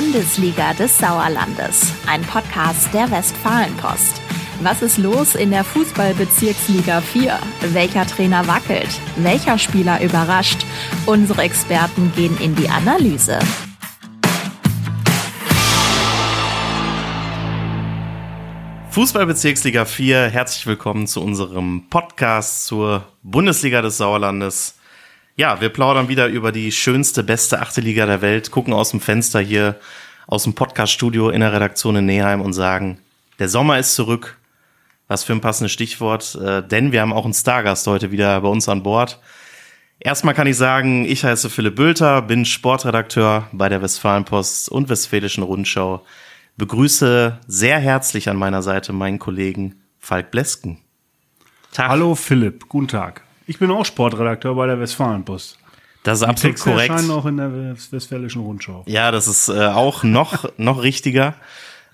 Bundesliga des Sauerlandes, ein Podcast der Westfalenpost. Was ist los in der Fußballbezirksliga 4? Welcher Trainer wackelt? Welcher Spieler überrascht? Unsere Experten gehen in die Analyse. Fußballbezirksliga 4, herzlich willkommen zu unserem Podcast zur Bundesliga des Sauerlandes. Ja, wir plaudern wieder über die schönste, beste achte Liga der Welt, gucken aus dem Fenster hier aus dem Podcaststudio in der Redaktion in Neheim und sagen, der Sommer ist zurück. Was für ein passendes Stichwort, äh, denn wir haben auch einen Stargast heute wieder bei uns an Bord. Erstmal kann ich sagen, ich heiße Philipp Bülter, bin Sportredakteur bei der Westfalenpost und Westfälischen Rundschau. Begrüße sehr herzlich an meiner Seite meinen Kollegen Falk Blesken. Tag. Hallo Philipp, guten Tag. Ich bin auch Sportredakteur bei der Westfalenpost. Das ist Die absolut Texte korrekt. erscheinen auch in der Westfälischen Rundschau. Ja, das ist äh, auch noch, noch richtiger.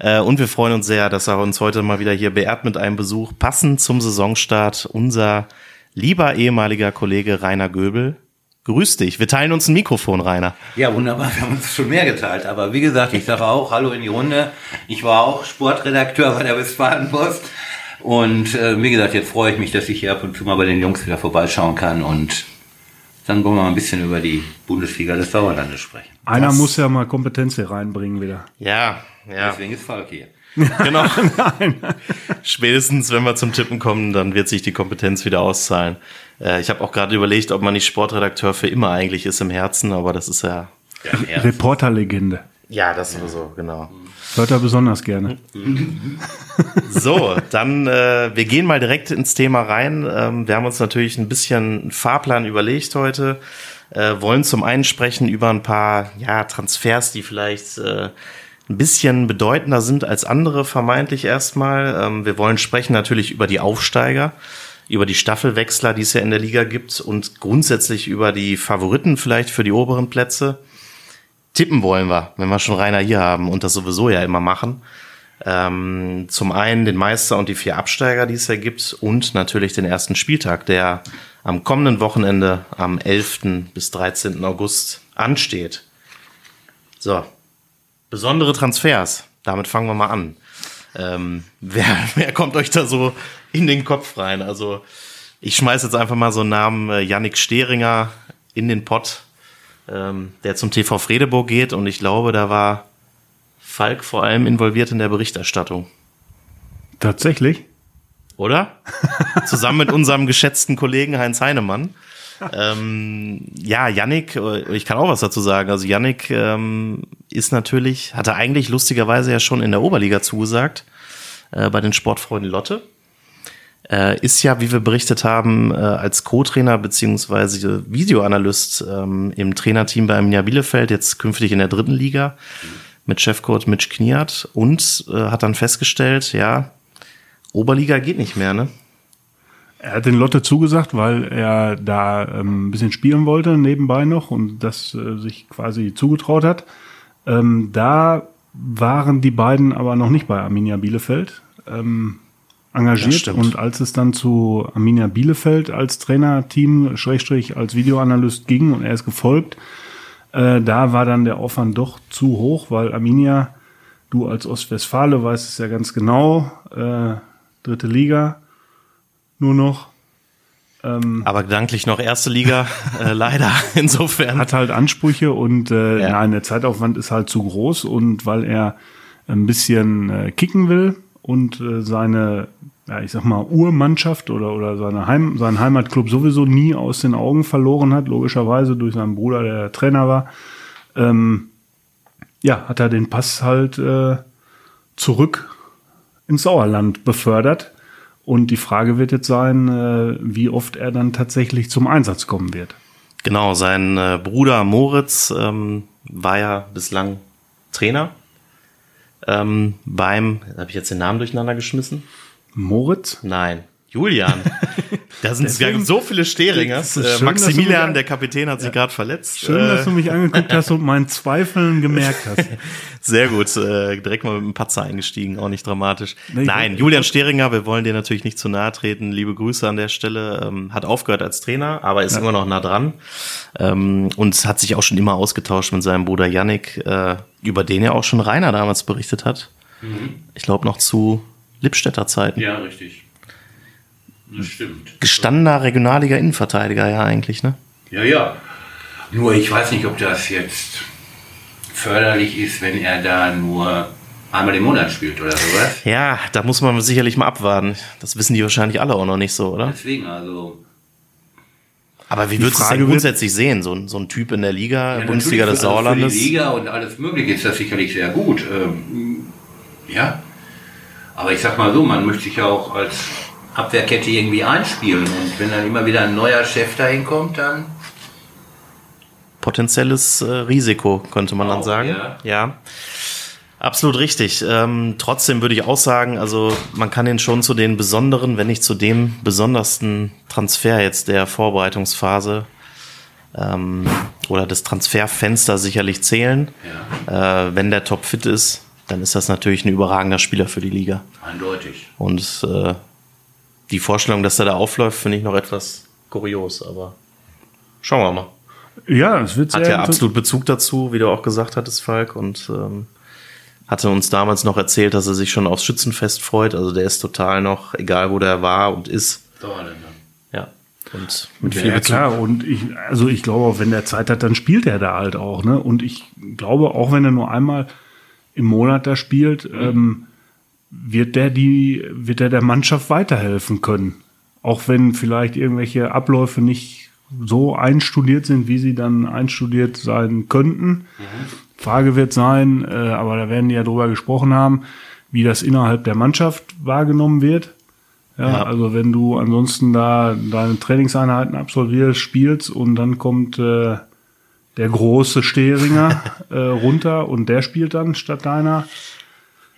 Äh, und wir freuen uns sehr, dass er uns heute mal wieder hier beehrt mit einem Besuch. Passend zum Saisonstart unser lieber ehemaliger Kollege Rainer Göbel. Grüß dich. Wir teilen uns ein Mikrofon, Rainer. Ja, wunderbar. Wir haben uns schon mehr geteilt. Aber wie gesagt, ich sage auch Hallo in die Runde. Ich war auch Sportredakteur bei der Westfalenpost und äh, wie gesagt, jetzt freue ich mich, dass ich hier ab und zu mal bei den Jungs wieder vorbeischauen kann und dann wollen wir mal ein bisschen über die Bundesliga des Sauerlandes sprechen. Einer das muss ja mal Kompetenz hier reinbringen wieder. Ja, ja. Deswegen ist Falk hier. genau. Nein. Spätestens, wenn wir zum Tippen kommen, dann wird sich die Kompetenz wieder auszahlen. Äh, ich habe auch gerade überlegt, ob man nicht Sportredakteur für immer eigentlich ist im Herzen, aber das ist ja. ja Reporterlegende. Ja, das sowieso, genau. Hört er besonders gerne. So, dann äh, wir gehen mal direkt ins Thema rein. Ähm, wir haben uns natürlich ein bisschen einen Fahrplan überlegt heute. Äh, wollen zum einen sprechen über ein paar ja, Transfers, die vielleicht äh, ein bisschen bedeutender sind als andere, vermeintlich erstmal. Ähm, wir wollen sprechen natürlich über die Aufsteiger, über die Staffelwechsler, die es ja in der Liga gibt und grundsätzlich über die Favoriten vielleicht für die oberen Plätze. Tippen wollen wir, wenn wir schon Rainer hier haben und das sowieso ja immer machen. Ähm, zum einen den Meister und die vier Absteiger, die es ja gibt, und natürlich den ersten Spieltag, der am kommenden Wochenende am 11. bis 13. August ansteht. So, besondere Transfers, damit fangen wir mal an. Ähm, wer, wer kommt euch da so in den Kopf rein? Also ich schmeiß jetzt einfach mal so einen Namen äh, Yannick Steringer in den Pott ähm, der zum TV Fredeburg geht. Und ich glaube, da war Falk vor allem involviert in der Berichterstattung. Tatsächlich? Oder? Zusammen mit unserem geschätzten Kollegen Heinz Heinemann. Ähm, ja, Yannick, äh, ich kann auch was dazu sagen. Also Yannick ähm, ist natürlich, hatte eigentlich lustigerweise ja schon in der Oberliga zugesagt äh, bei den Sportfreunden Lotte. Äh, ist ja, wie wir berichtet haben, äh, als Co-Trainer beziehungsweise Videoanalyst ähm, im Trainerteam bei Arminia Bielefeld, jetzt künftig in der dritten Liga mit Chefcoach Mitch Kniat und äh, hat dann festgestellt, ja, Oberliga geht nicht mehr, ne? Er hat den Lotte zugesagt, weil er da ähm, ein bisschen spielen wollte nebenbei noch und das äh, sich quasi zugetraut hat. Ähm, da waren die beiden aber noch nicht bei Arminia Bielefeld. Ähm, engagiert und als es dann zu Arminia Bielefeld als Trainerteam, Schrägstrich als Videoanalyst ging und er ist gefolgt, äh, da war dann der Aufwand doch zu hoch, weil Arminia, du als Ostwestfale weißt es ja ganz genau, äh, dritte Liga nur noch. Ähm, Aber gedanklich noch erste Liga, äh, leider insofern. Hat halt Ansprüche und äh, ja. nein, der Zeitaufwand ist halt zu groß und weil er ein bisschen äh, kicken will, und äh, seine, ja, ich sag mal, Urmannschaft oder, oder seine Heim, seinen Heimatclub sowieso nie aus den Augen verloren hat, logischerweise durch seinen Bruder, der Trainer war, ähm, ja, hat er den Pass halt äh, zurück ins Sauerland befördert. Und die Frage wird jetzt sein, äh, wie oft er dann tatsächlich zum Einsatz kommen wird. Genau, sein äh, Bruder Moritz ähm, war ja bislang Trainer ähm, beim, habe ich jetzt den Namen durcheinander geschmissen? Moritz? Nein, Julian. Da sind Deswegen- so viele ist Äh, Maximilian, mich- der Kapitän, hat sich gerade verletzt. Schön, Äh, dass du mich angeguckt hast und meinen Zweifeln gemerkt hast. Sehr gut, äh, direkt mal mit dem Patzer eingestiegen, auch nicht dramatisch. Nee, ich- Nein, Julian Steringer, wir wollen dir natürlich nicht zu nahe treten. Liebe Grüße an der Stelle. Ähm, hat aufgehört als Trainer, aber ist immer noch nah dran. Ähm, und hat sich auch schon immer ausgetauscht mit seinem Bruder Yannick, äh, über den ja auch schon Rainer damals berichtet hat. Ich glaube noch zu Lippstädter Zeiten. Ja, richtig. Das stimmt. Gestandener Regionalliga Innenverteidiger ja eigentlich, ne? Ja, ja. Nur ich weiß nicht, ob das jetzt förderlich ist, wenn er da nur einmal im Monat spielt oder sowas. Ja, da muss man sicherlich mal abwarten. Das wissen die wahrscheinlich alle auch noch nicht so, oder? Deswegen also. Aber wie würdest du es denn wird- grundsätzlich sehen? So, ein- so ein Typ in der Liga, Ja, Bundesliga des also Sauerlandes? Für die Liga und alles Mögliche ist das sicherlich sehr gut. Ähm, ja. Aber ich sag mal so, man möchte sich ja auch als Abwehrkette irgendwie einspielen. Und wenn dann immer wieder ein neuer Chef dahin kommt, dann. Potenzielles äh, Risiko, könnte man dann Auch, sagen. ja. ja. Absolut richtig. Ähm, trotzdem würde ich auch sagen, also man kann ihn schon zu den besonderen, wenn nicht zu dem besondersten Transfer jetzt der Vorbereitungsphase ähm, oder des Transferfensters sicherlich zählen. Äh, wenn der top fit ist, dann ist das natürlich ein überragender Spieler für die Liga. Eindeutig. Und äh, die Vorstellung, dass er da aufläuft, finde ich noch etwas kurios, aber schauen wir mal. Ja, es wird sehr Hat ja absolut Bezug dazu, wie du auch gesagt hattest, Falk, und ähm, hatte uns damals noch erzählt, dass er sich schon aufs Schützenfest freut. Also der ist total noch, egal wo der war und ist. Sauerländer. Ja. Und mit viel Ja, Bezug. klar. Und ich, also ich glaube, auch wenn der Zeit hat, dann spielt er da halt auch. Ne? Und ich glaube, auch wenn er nur einmal im Monat da spielt, ähm, wird der die, wird er der Mannschaft weiterhelfen können. Auch wenn vielleicht irgendwelche Abläufe nicht so einstudiert sind, wie sie dann einstudiert sein könnten. Frage wird sein, äh, aber da werden die ja drüber gesprochen haben, wie das innerhalb der Mannschaft wahrgenommen wird. Ja, Ja. also wenn du ansonsten da deine Trainingseinheiten absolvierst, spielst und dann kommt äh, der große Stehringer äh, runter und der spielt dann statt deiner.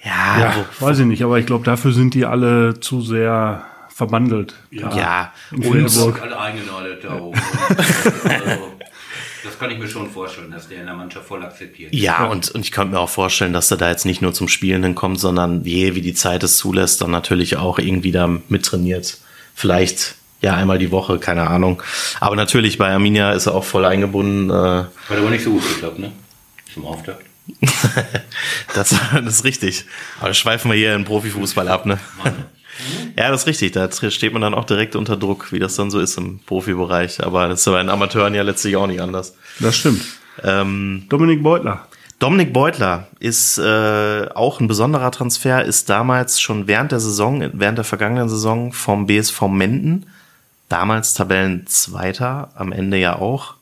Ja, Ja, wo- weiß ich nicht, aber ich glaube, dafür sind die alle zu sehr verbandelt. ja. In Und alle eingenordet da oben. also, das kann ich mir schon vorstellen, dass der in der Mannschaft voll akzeptiert. Ja, und, und ich könnte mir auch vorstellen, dass er da jetzt nicht nur zum Spielen hinkommt, sondern je, wie die Zeit es zulässt, dann natürlich auch irgendwie da mittrainiert. Vielleicht ja einmal die Woche, keine Ahnung. Aber natürlich bei Arminia ist er auch voll eingebunden. Äh, Hat aber nicht so gut geklappt, ne? Zum Auftakt. das, das ist richtig. Aber das schweifen wir hier in Profifußball ab, ne? Ja, das ist richtig. Da steht man dann auch direkt unter Druck, wie das dann so ist im Profibereich. Aber das ist bei den Amateuren ja letztlich auch nicht anders. Das stimmt. Ähm, Dominik Beutler. Dominik Beutler ist äh, auch ein besonderer Transfer, ist damals schon während der Saison, während der vergangenen Saison vom BSV Menden, damals Tabellenzweiter, am Ende ja auch,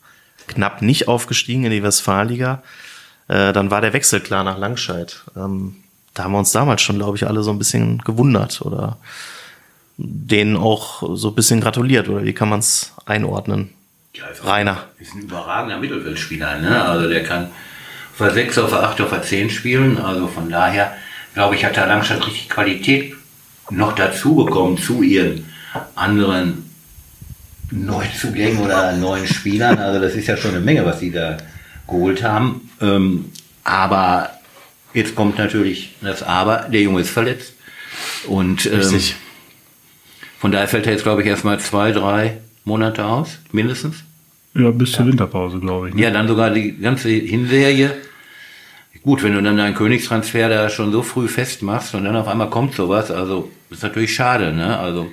knapp nicht aufgestiegen in die Westfalenliga. Äh, dann war der Wechsel klar nach Langscheid. Ähm, da haben wir uns damals schon, glaube ich, alle so ein bisschen gewundert oder denen auch so ein bisschen gratuliert oder wie kann man es einordnen? Ja, ist Rainer. Ist ein überragender Mittelfeldspieler, ne? Also der kann auf der 6, auf der 8, auf der 10 spielen. Also von daher, glaube ich, hat der Langstadt richtig Qualität noch dazu bekommen zu ihren anderen Neuzugängen oder neuen Spielern. Also das ist ja schon eine Menge, was sie da geholt haben. Ähm, aber jetzt kommt natürlich das Aber, der Junge ist verletzt. Und ähm, Richtig. von daher fällt er jetzt, glaube ich, erstmal zwei, drei Monate aus, mindestens. Ja, bis zur Winterpause, glaube ich. Ne? Ja, dann sogar die ganze Hinserie. Gut, wenn du dann deinen Königstransfer da schon so früh festmachst und dann auf einmal kommt sowas, also ist natürlich schade, ne? Also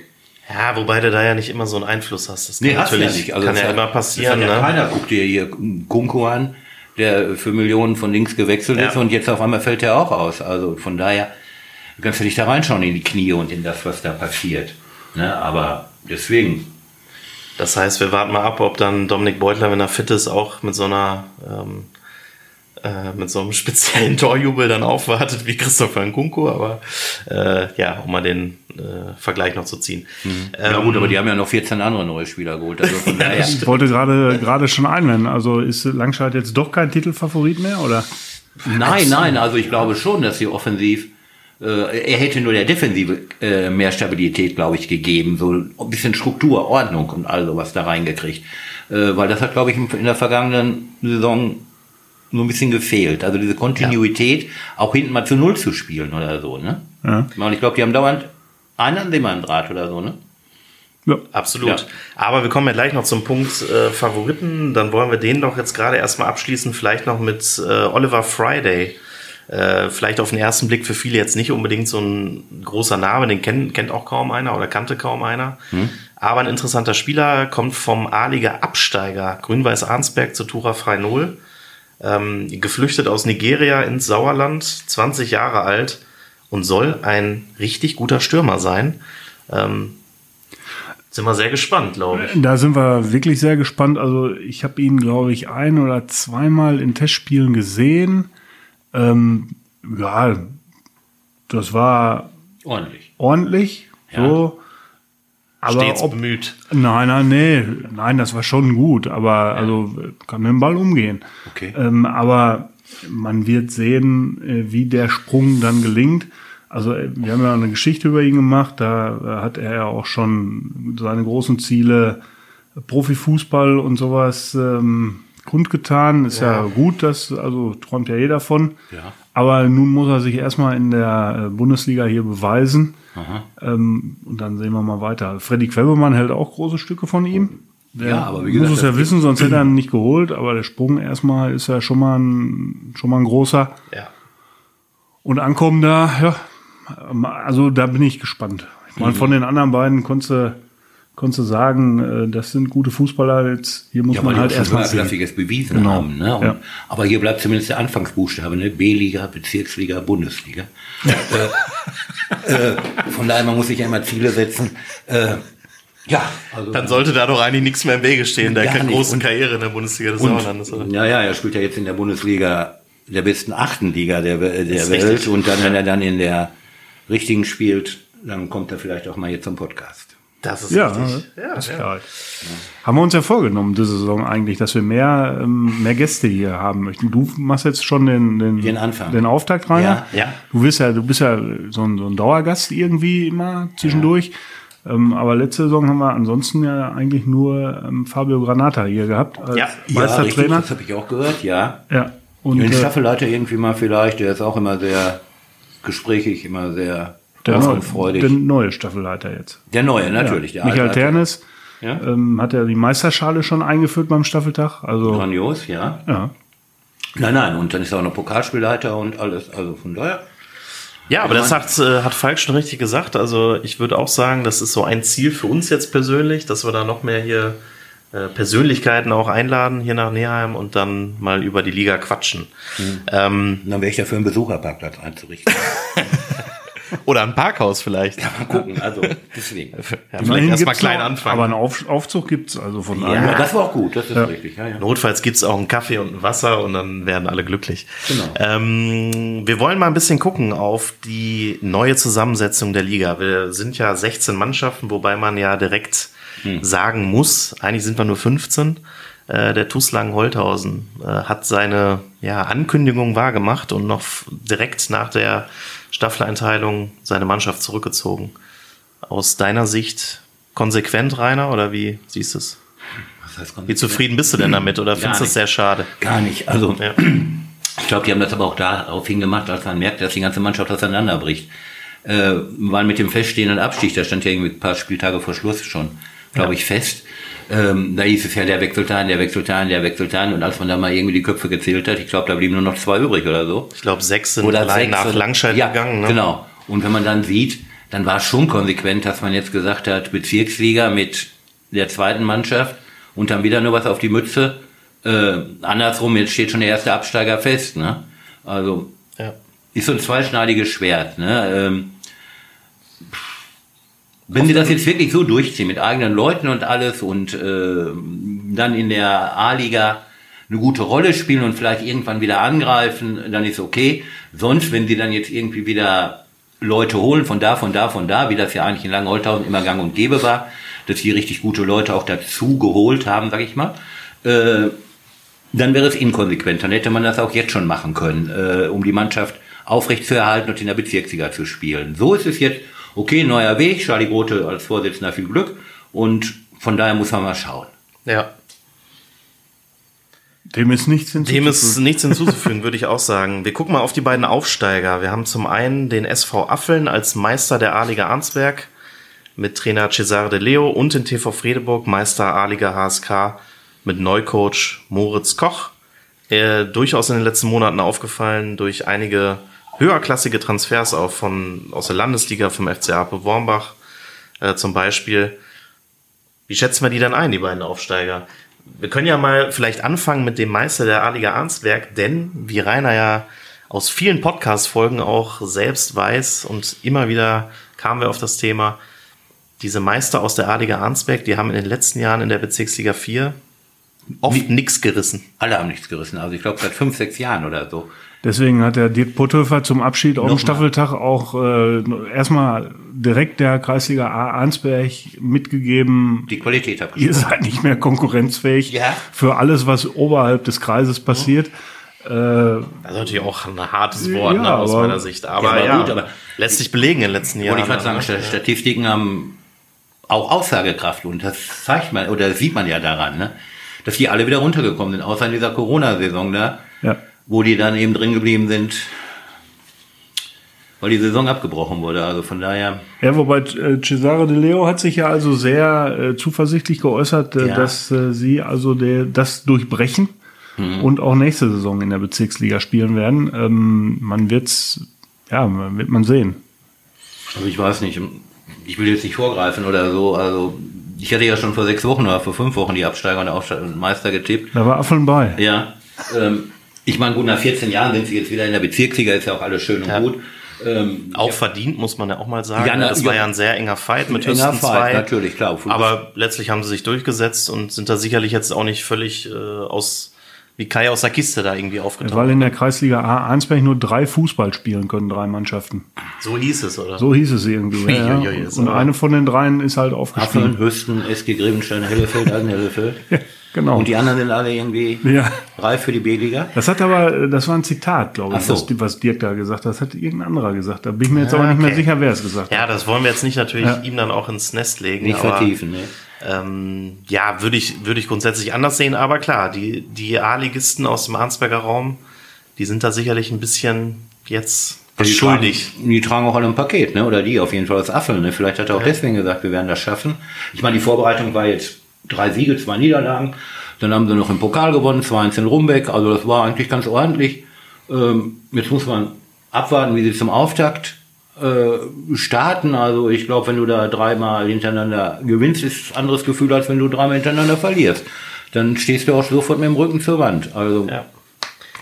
Ja, wobei du da ja nicht immer so einen Einfluss hast. Das kann Nee, hast du natürlich Also kann ja hat- immer passieren. Hat ja Ne? keiner guckt dir hier Kunko an, der für Millionen von links gewechselt Ja. ist und jetzt auf einmal fällt er auch aus. Also von daher kannst du dich da reinschauen in die Knie und in das, was da passiert. Ne? Aber deswegen, Das heißt, wir warten mal ab, ob dann Dominik Beutler, wenn er fit ist, auch mit so einer ähm, äh, mit so einem speziellen Torjubel dann aufwartet wie Christopher Nkunku, aber äh, ja, um mal den äh, Vergleich noch zu ziehen. ja gut, aber die haben ja noch 14 andere neue Spieler geholt. Also von daher, Ich wollte gerade gerade schon einwenden. Also ist Langscheid jetzt doch kein Titelfavorit mehr, oder? Nein, nein, also ich glaube schon, dass sie offensiv Äh, er hätte nur der Defensive äh, mehr Stabilität, glaube ich, gegeben, so ein bisschen Struktur, Ordnung und all sowas da reingekriegt. Äh, weil das hat, glaube ich, in der vergangenen Saison so ein bisschen gefehlt. Also diese Kontinuität, ja. auch hinten mal zu Null zu spielen oder so, ne? Ja. Und ich glaube, die haben dauernd einen an dem Draht oder so, ne? Ja. Absolut. Ja. Aber wir kommen ja gleich noch zum Punkt äh, Favoriten. Dann wollen wir den doch jetzt gerade erstmal abschließen, vielleicht noch mit äh, Oliver Friday. Äh, vielleicht auf den ersten Blick für viele jetzt nicht unbedingt so ein großer Name, den kennt, kennt auch kaum einer oder kannte kaum einer. Hm. Aber ein interessanter Spieler, kommt vom A-Liga Absteiger Grün-Weiß Arnsberg zu Tura Frei Null. Ähm, geflüchtet aus Nigeria ins Sauerland, 20 Jahre alt und soll ein richtig guter Stürmer sein. Ähm, sind wir sehr gespannt, glaube ich. Da sind wir wirklich sehr gespannt. Also ich habe ihn, glaube ich, ein oder zweimal in Testspielen gesehen. Ähm, ja, das war ordentlich. Ordentlich. Ja. So. Aber Stets ob, bemüht. Nein, nein, nee, nein, das war schon gut, aber ja. also kann mit dem Ball umgehen. Okay. Ähm, aber man wird sehen, äh, wie der Sprung dann gelingt. Also äh, wir haben ja eine Geschichte über ihn gemacht, da äh, hat er ja auch schon seine großen Ziele Profifußball und sowas ähm, kundgetan. Ist ja. ja gut, das also träumt ja jeder von. Ja. Aber nun muss er sich erstmal in der äh, Bundesliga hier beweisen. Ähm, und dann sehen wir mal weiter. Freddy Quebemann hält auch große Stücke von ihm. Der ja, aber wie gesagt, muss es ja wissen, sonst hätte er ihn nicht geholt. Aber der Sprung erstmal ist ja schon mal ein, schon mal ein großer. Ja. Und ankommen da, ja, also da bin ich gespannt. Ich meine, mhm. von den anderen beiden konntest du, konntest du sagen, äh, das sind gute Fußballer. Jetzt hier muss ja, man halt erstmal höherklassiges bewiesen genau. haben. Ne? Und, ja. Aber hier bleibt zumindest der Anfangsbuchstabe, ne? B-Liga, Bezirksliga, Bundesliga. äh, äh, von daher, man muss sich ja immer Ziele setzen. Äh, ja, also dann sollte da doch eigentlich nichts mehr im Wege stehen, der großen Karriere in der Bundesliga des Sauerlandes, oder? Ja, ja, er spielt ja jetzt in der Bundesliga der besten achten Liga der, der Welt richtig. und dann, wenn er dann in der richtigen spielt, dann kommt er vielleicht auch mal hier zum Podcast. Das ist ja, richtig. Ja, das ist klar. Ja. Haben wir uns ja vorgenommen, diese Saison eigentlich, dass wir mehr, ähm, mehr Gäste hier haben möchten. Du machst jetzt schon den, den, den Anfang. Den Auftakt rein. Ja, ja. Du bist ja, du bist ja so ein, so ein Dauergast irgendwie immer zwischendurch. Ja. Ähm, aber letzte Saison haben wir ansonsten ja eigentlich nur ähm, Fabio Granata hier gehabt als ja. Meistertrainer. Ja, das habe ich auch gehört, ja. Ja. Und den äh, Staffelleiter irgendwie mal vielleicht, der ist auch immer sehr gesprächig, immer sehr der neue, freudig. Der neue Staffelleiter jetzt. Der neue, natürlich. Ja. Michael Ternes ja? ähm, hat ja die Meisterschale schon eingeführt beim Staffeltag. Also, Grandios, ja. Ja. Nein, nein, und dann ist er auch noch Pokalspielleiter und alles, also von daher. Ja, aber das hat, äh, hat Falk schon richtig gesagt. Also ich würde auch sagen, das ist so ein Ziel für uns jetzt persönlich, dass wir da noch mehr hier äh, Persönlichkeiten auch einladen hier nach Neheim und dann mal über die Liga quatschen. Mhm. Ähm, dann wäre ich dafür einen Besucherparkplatz einzurichten. Oder ein Parkhaus vielleicht. Ja, mal gucken. Also deswegen. Ja, vielleicht erstmal klein noch, anfangen. Aber einen Auf, Aufzug gibt's also von ja, ja, das war auch gut. Das ist ja. richtig. Ja, ja. Notfalls gibt's auch einen Kaffee und ein Wasser und dann werden alle glücklich. Genau. Ähm, wir wollen mal ein bisschen gucken auf die neue Zusammensetzung der Liga. Wir sind ja 16 Mannschaften, wobei man ja direkt hm. sagen muss, eigentlich sind wir nur 15. Äh, der TuS Langenholthausen äh, hat seine ja, Ankündigung wahrgemacht und noch direkt nach der Staffeleinteilung seine Mannschaft zurückgezogen. Aus deiner Sicht konsequent, Rainer, oder wie siehst du es? Wie zufrieden bist du denn damit oder findest du es sehr schade? Gar nicht. Also, ja. ich glaube, die haben das aber auch darauf hingemacht, als man merkt, dass die ganze Mannschaft auseinanderbricht. Äh, weil mit dem feststehenden Abstieg, da stand ja irgendwie ein paar Spieltage vor Schluss schon, glaube ja. ich, fest. Ähm, da hieß es ja, der wechselt an, der wechselt an, der wechselt an. Und als man da mal irgendwie die Köpfe gezählt hat, ich glaube, da blieben nur noch zwei übrig oder so. Ich glaube, sechs sind oder allein sechs nach Langscheid ja, gegangen. Ne? Genau. Und wenn man dann sieht, dann war es schon konsequent, dass man jetzt gesagt hat, Bezirksliga mit der zweiten Mannschaft und dann wieder nur was auf die Mütze. Äh, andersrum, jetzt steht schon der erste Absteiger fest. Ne? Also ja. ist so ein zweischneidiges Schwert. Ne? Ähm, wenn sie das jetzt wirklich so durchziehen mit eigenen Leuten und alles und äh, dann in der A-Liga eine gute Rolle spielen und vielleicht irgendwann wieder angreifen, dann ist okay. Sonst, wenn sie dann jetzt irgendwie wieder Leute holen von da, von da, von da, wie das ja eigentlich in Langenholthausen immer gang und gäbe war, dass sie richtig gute Leute auch dazu geholt haben, sag ich mal, äh, dann wäre es inkonsequent. Dann hätte man das auch jetzt schon machen können, äh, um die Mannschaft aufrechtzuerhalten und in der Bezirksliga zu spielen. So ist es jetzt, okay, neuer Weg, Charlie Grote als Vorsitzender viel Glück und von daher muss man mal schauen. Ja. Dem ist nichts hinzuzufügen. Dem ist nichts hinzuzufügen, würde ich auch sagen. Wir gucken mal auf die beiden Aufsteiger. Wir haben zum einen den SV Affeln als Meister der A-Liga Arnsberg mit Trainer Cesare De Leo und den TV Fredeburg Meister A-Liga HSK mit Neucoach Moritz Koch. Er durchaus in den letzten Monaten aufgefallen durch einige höherklassige Transfers auch von, aus der Landesliga vom FC Ape Wormbach äh, zum Beispiel. Wie schätzen wir die dann ein, die beiden Aufsteiger? Wir können ja mal vielleicht anfangen mit dem Meister der A-Liga Arnsberg, denn wie Rainer ja aus vielen Podcast-Folgen auch selbst weiß und immer wieder kamen wir auf das Thema, diese Meister aus der A-Liga Arnsberg, die haben in den letzten Jahren in der Bezirksliga 4 oft nichts gerissen. Alle haben nichts gerissen. Also ich glaube seit fünf, sechs Jahren oder so. Deswegen hat der Dirk Putthöfer zum Abschied auf dem Staffeltag auch äh, erstmal direkt der Kreisliga A Arnsberg mitgegeben. Die Qualität habt Ihr seid nicht mehr konkurrenzfähig ja. für alles, was oberhalb des Kreises passiert. Äh, das ist natürlich auch ein hartes Wort ja, ne, aus aber, meiner Sicht. Aber ja, ja, gut, aber lässt sich belegen in den letzten Jahren. Und ich würde sagen, ne? Statistiken haben auch Aussagekraft und das zeigt man oder sieht man ja daran, ne? dass die alle wieder runtergekommen sind, außer in dieser Corona-Saison da. Ja wo die dann eben drin geblieben sind, weil die Saison abgebrochen wurde. Also von daher. Ja, wobei äh, Cesare De Leo hat sich ja also sehr äh, zuversichtlich geäußert, äh, ja. dass äh, sie also der, das durchbrechen mhm. und auch nächste Saison in der Bezirksliga spielen werden. Ähm, man wird's, ja, wird man sehen. Also ich weiß nicht, ich will jetzt nicht vorgreifen oder so. Also ich hatte ja schon vor sechs Wochen oder vor fünf Wochen die Absteiger und Aufsteiger und Meister getippt. Da war Affeln bei. Ja. Ähm, ich meine, gut, nach 14 Jahren sind sie jetzt wieder in der Bezirksliga, ist ja auch alles schön und ja. gut. Ähm, auch ja. verdient, muss man ja auch mal sagen. Ja, na, das war ja ein sehr enger Fight mit höchstens zwei. Natürlich, klar. Aber letztlich haben sie sich durchgesetzt und sind da sicherlich jetzt auch nicht völlig äh, aus wie Kai aus der Kiste da irgendwie aufgetaucht. Weil in der Kreisliga A Arnsberg nur drei Fußball spielen können, drei Mannschaften. So hieß es, oder? So hieß es irgendwie. ja, ja. Und eine von den dreien ist halt aufgestiegen. Hafen, Hüsten, SG Grevenstein, Hellefeld, Hellefeld. Genau. Und die anderen sind alle irgendwie ja. reif für die B-Liga. Das hat aber, das war ein Zitat, glaube ich, so. was, was, Dirk da gesagt hat. Das hat irgendein anderer gesagt. Da bin ich mir jetzt ja, aber nicht okay. mehr sicher, wer es gesagt hat. Ja, das wollen wir jetzt nicht natürlich ja. ihm dann auch ins Nest legen. Nicht aber, vertiefen, ne? Ähm, ja, würde ich, würde ich grundsätzlich anders sehen, aber klar, die, die A-Ligisten aus dem Arnsberger Raum, die sind da sicherlich ein bisschen jetzt die schuldig. Tragen, die tragen auch alle ein Paket, ne? Oder die auf jeden Fall das Affel, ne? Vielleicht hat er auch ja. deswegen gesagt, wir werden das schaffen. Ich meine, die Vorbereitung war jetzt drei Siege, zwei Niederlagen. Dann haben sie noch im Pokal gewonnen, 2-1 in Rumbeck. Also das war eigentlich ganz ordentlich. Ähm, jetzt muss man abwarten, wie sie zum Auftakt äh, starten. Also ich glaube, wenn du da dreimal hintereinander gewinnst, ist ein anderes Gefühl, als wenn du dreimal hintereinander verlierst. Dann stehst du auch sofort mit dem Rücken zur Wand. Also ja.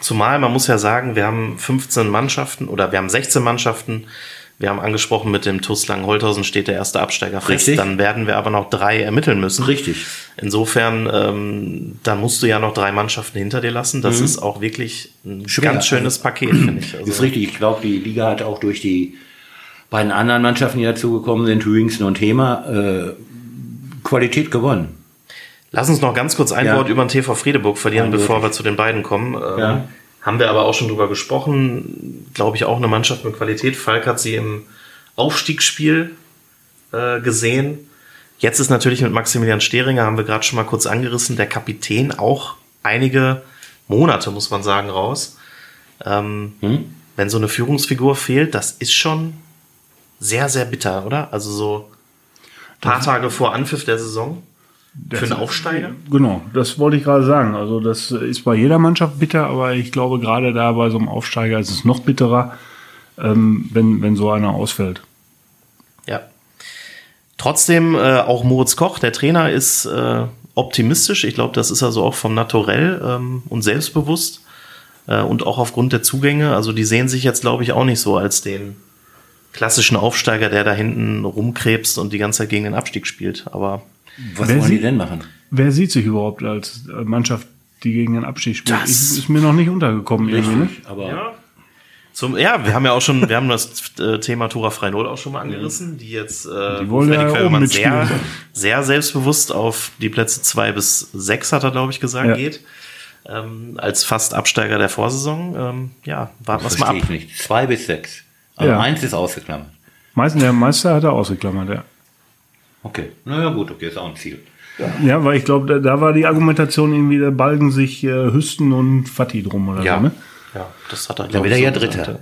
Zumal man muss ja sagen, wir haben 15 Mannschaften oder wir haben 16 Mannschaften wir haben angesprochen, mit dem TUS Langenholthausen steht der erste Absteiger fest. Richtig. Dann werden wir aber noch drei ermitteln müssen. Richtig. Insofern, ähm, da musst du ja noch drei Mannschaften hinter dir lassen. Das mhm. ist auch wirklich ein Schwer. ganz schönes Paket, finde ich. Also ist richtig. Ich glaube, die Liga hat auch durch die beiden anderen Mannschaften, die dazugekommen sind, Hüingsen und Hema, äh, Qualität gewonnen. Lass uns noch ganz kurz ein ja. Wort über den TV Friedeburg verlieren, bevor wir zu den beiden kommen. Ähm, ja. Haben wir aber auch schon drüber gesprochen. Glaube ich auch eine Mannschaft mit Qualität. Falk hat sie im Aufstiegsspiel äh, gesehen. Jetzt ist natürlich mit Maximilian Steringer, haben wir gerade schon mal kurz angerissen, der Kapitän auch einige Monate, muss man sagen, raus. Ähm, hm? Wenn so eine Führungsfigur fehlt, das ist schon sehr, sehr bitter, oder? Also so paar Tage vor Anpfiff der Saison. Für einen Aufsteiger? Genau, das wollte ich gerade sagen. Also das ist bei jeder Mannschaft bitter, aber ich glaube gerade da bei so einem Aufsteiger ist es noch bitterer, ähm, wenn, wenn so einer ausfällt. Ja. Trotzdem, äh, auch Moritz Koch, der Trainer, ist äh, optimistisch. Ich glaube, das ist also auch vom Naturell ähm, und selbstbewusst äh, und auch aufgrund der Zugänge. Also die sehen sich jetzt, glaube ich, auch nicht so als den klassischen Aufsteiger, der da hinten rumkrebst und die ganze Zeit gegen den Abstieg spielt. Aber was wer wollen die denn machen? Wer sieht sich überhaupt als Mannschaft, die gegen den Abstieg spielt? Das ist, ist mir noch nicht untergekommen richtig, irgendwie, ne? Aber ja. Zum, ja, wir haben ja auch schon, wir haben das äh, Thema Tora Freinol auch schon mal angerissen, die jetzt äh, die wollen ja oben sehr, sehr selbstbewusst auf die Plätze zwei bis sechs hat er, glaube ich, gesagt, ja. geht. ähm, als fast Absteiger der Vorsaison. Ähm, ja, warten wir es mal ab. Ich nicht. Zwei bis sechs. Also Ja. eins ist ausgeklammert. Meistens der Meister hat er ausgeklammert, ja. Okay. Naja, gut, okay, ist auch ein Ziel. Ja, weil ich glaube, da, da war die Argumentation irgendwie, da balgen sich äh, Hüsten und Fatih drum oder Ja. so, ne? ja, das hat er, Dann wird er ja Dritter.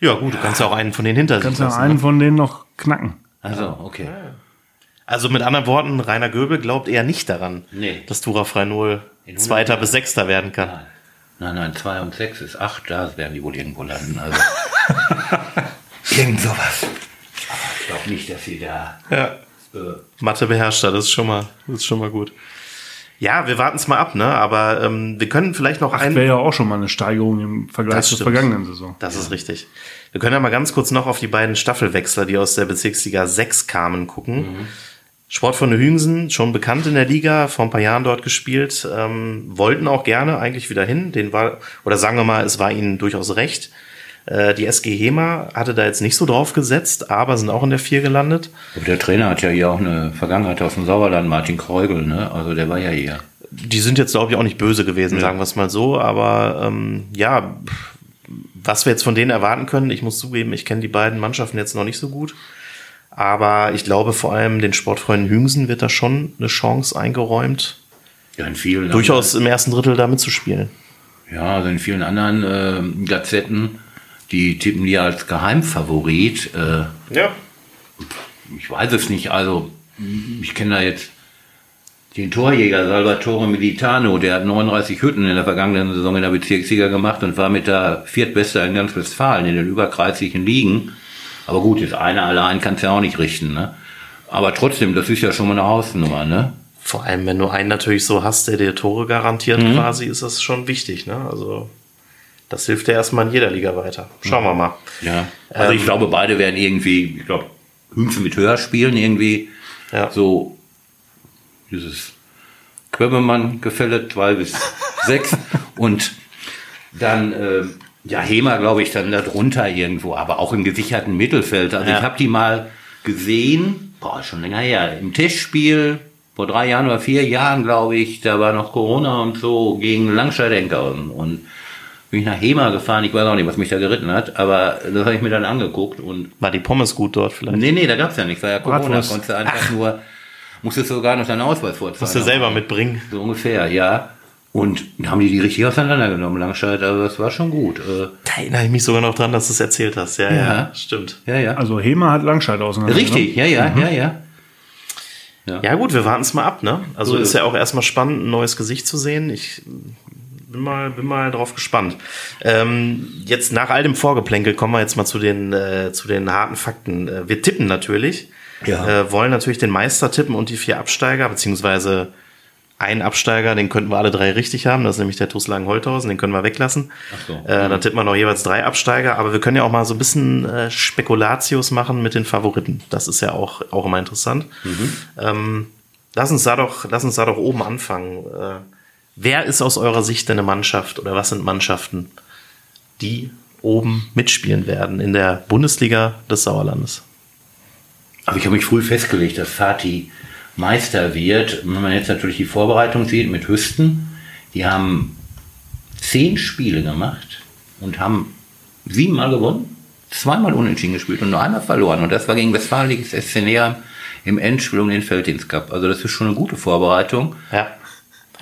Ja, Ja, gut, du kannst ja auch einen von denen hinter sich Kannst ja lassen. einen ne? von denen noch knacken. Also, okay. Also mit anderen Worten, Rainer Göbel glaubt eher nicht daran, Nee. dass Tura Freinol In Zweiter 100 bis Sechster werden kann. Nein. Nein, nein, zwei und sechs ist acht, da werden die wohl irgendwo landen. Also. Irgend sowas. Glaube nicht, dass sie da. Ja. Äh, Mathe beherrscht er, das ist schon mal, das ist schon mal gut. Ja, wir warten es mal ab, ne? Aber ähm, wir können vielleicht noch einen. Wäre ja auch schon mal eine Steigerung im Vergleich Das zur vergangenen Saison. Das ist richtig. Wir können ja mal ganz kurz noch auf die beiden Staffelwechsler, die aus der Bezirksliga 6 kamen, gucken. Sportfreunde Hüngsen, schon bekannt in der Liga, vor ein paar Jahren dort gespielt, ähm, wollten auch gerne eigentlich wieder hin. Den war, oder sagen wir mal, es war ihnen durchaus recht. Äh, die SG Hema hatte da jetzt nicht so drauf gesetzt, aber sind auch in der 4 gelandet. aber der Trainer hat ja hier auch eine Vergangenheit aus dem Sauerland, Martin Kreugel, ne? Also der war ja hier. Die sind jetzt, glaube ich, auch nicht böse gewesen, sagen wir es mal so. Aber ähm, ja, was wir jetzt von denen erwarten können, ich muss zugeben, ich kenne die beiden Mannschaften jetzt noch nicht so gut. Aber ich glaube, vor allem den Sportfreunden Hüngsen wird da schon eine Chance eingeräumt, Ja, in vielen durchaus im ersten Drittel da mitzuspielen. Ja, also in vielen anderen äh, Gazetten, die tippen die als Geheimfavorit. Äh, Ja. ich weiß es nicht, also ich kenne da jetzt den Torjäger Salvatore Militano, der hat 39 Hütten in der vergangenen Saison in der Bezirksliga gemacht und war mit der Viertbester in ganz Westfalen in den überkreislichen Ligen. Aber gut, jetzt einer allein kann es ja auch nicht richten, ne? Aber trotzdem, das ist ja schon mal eine Hausnummer, ne? Vor allem, wenn du einen natürlich so hast, der dir Tore garantiert quasi, ist das schon wichtig. Ne? Also das hilft dir erstmal in jeder Liga weiter. Schauen wir mal. Ja. Also ich Ähm, glaube, beide werden irgendwie, ich glaube, Hümpfen mit höher spielen, irgendwie Ja. so dieses Quöbbemann-Gefälle, zwei bis sechs. Und dann, äh, ja, Hema, glaube ich, dann darunter irgendwo, aber auch im gesicherten Mittelfeld. Also Ja. ich habe die mal gesehen, boah, schon länger her, im Testspiel, vor drei Jahren oder vier Jahren, glaube ich, da war noch Corona und so, gegen Langscheid-Enkhausen. Und bin ich nach Hema gefahren, ich weiß auch nicht, was mich da geritten hat, aber das habe ich mir dann angeguckt und War die Pommes gut dort vielleicht? Nee, nee, da gab's ja nichts, war ja Corona, Bratwurst. konntest du einfach nur, musstest du sogar noch deinen Ausweis vorzeigen. Musst du selber mitbringen. So ungefähr, ja. Und dann haben die die richtig auseinandergenommen, Langscheid, also das war schon gut. Äh, Da erinnere ich mich sogar noch dran, dass du es erzählt hast. Ja, ja, Ja. stimmt. ja, ja. Also Hema hat Langscheid auseinander. richtig, ja, ja, ja, ja. Ja gut, wir warten es mal ab, ne? Also So ist ist ja auch erstmal spannend, ein neues Gesicht zu sehen. Ich bin mal, bin mal drauf gespannt. Ähm, jetzt nach all dem Vorgeplänkel kommen wir jetzt mal zu den, äh, zu den harten Fakten. Äh, wir tippen natürlich. Ja. Äh, wollen natürlich den Meister tippen und die vier Absteiger, beziehungsweise einen Absteiger, den könnten wir alle drei richtig haben. Das ist nämlich der TuS Langen-Holthausen, den können wir weglassen. Ach so. Äh, dann tippen wir noch jeweils drei Absteiger, aber wir können ja auch mal so ein bisschen äh, Spekulatius machen mit den Favoriten. Das ist ja auch, auch immer interessant. Ähm, lass, uns da doch, lass uns da doch oben anfangen. Äh, wer ist aus eurer Sicht denn eine Mannschaft oder was sind Mannschaften, die oben mitspielen werden in der Bundesliga des Sauerlandes? Aber ich habe mich früh festgelegt, dass Fatih Meister wird. Wenn man jetzt natürlich die Vorbereitung sieht mit Hüsten, die haben zehn Spiele gemacht und haben siebenmal gewonnen, zweimal unentschieden gespielt und nur einmal verloren. Und das war gegen Westfalenliges SC Neheim im Endspiel um den Felddienst Cup. Also das ist schon eine gute Vorbereitung. Ja.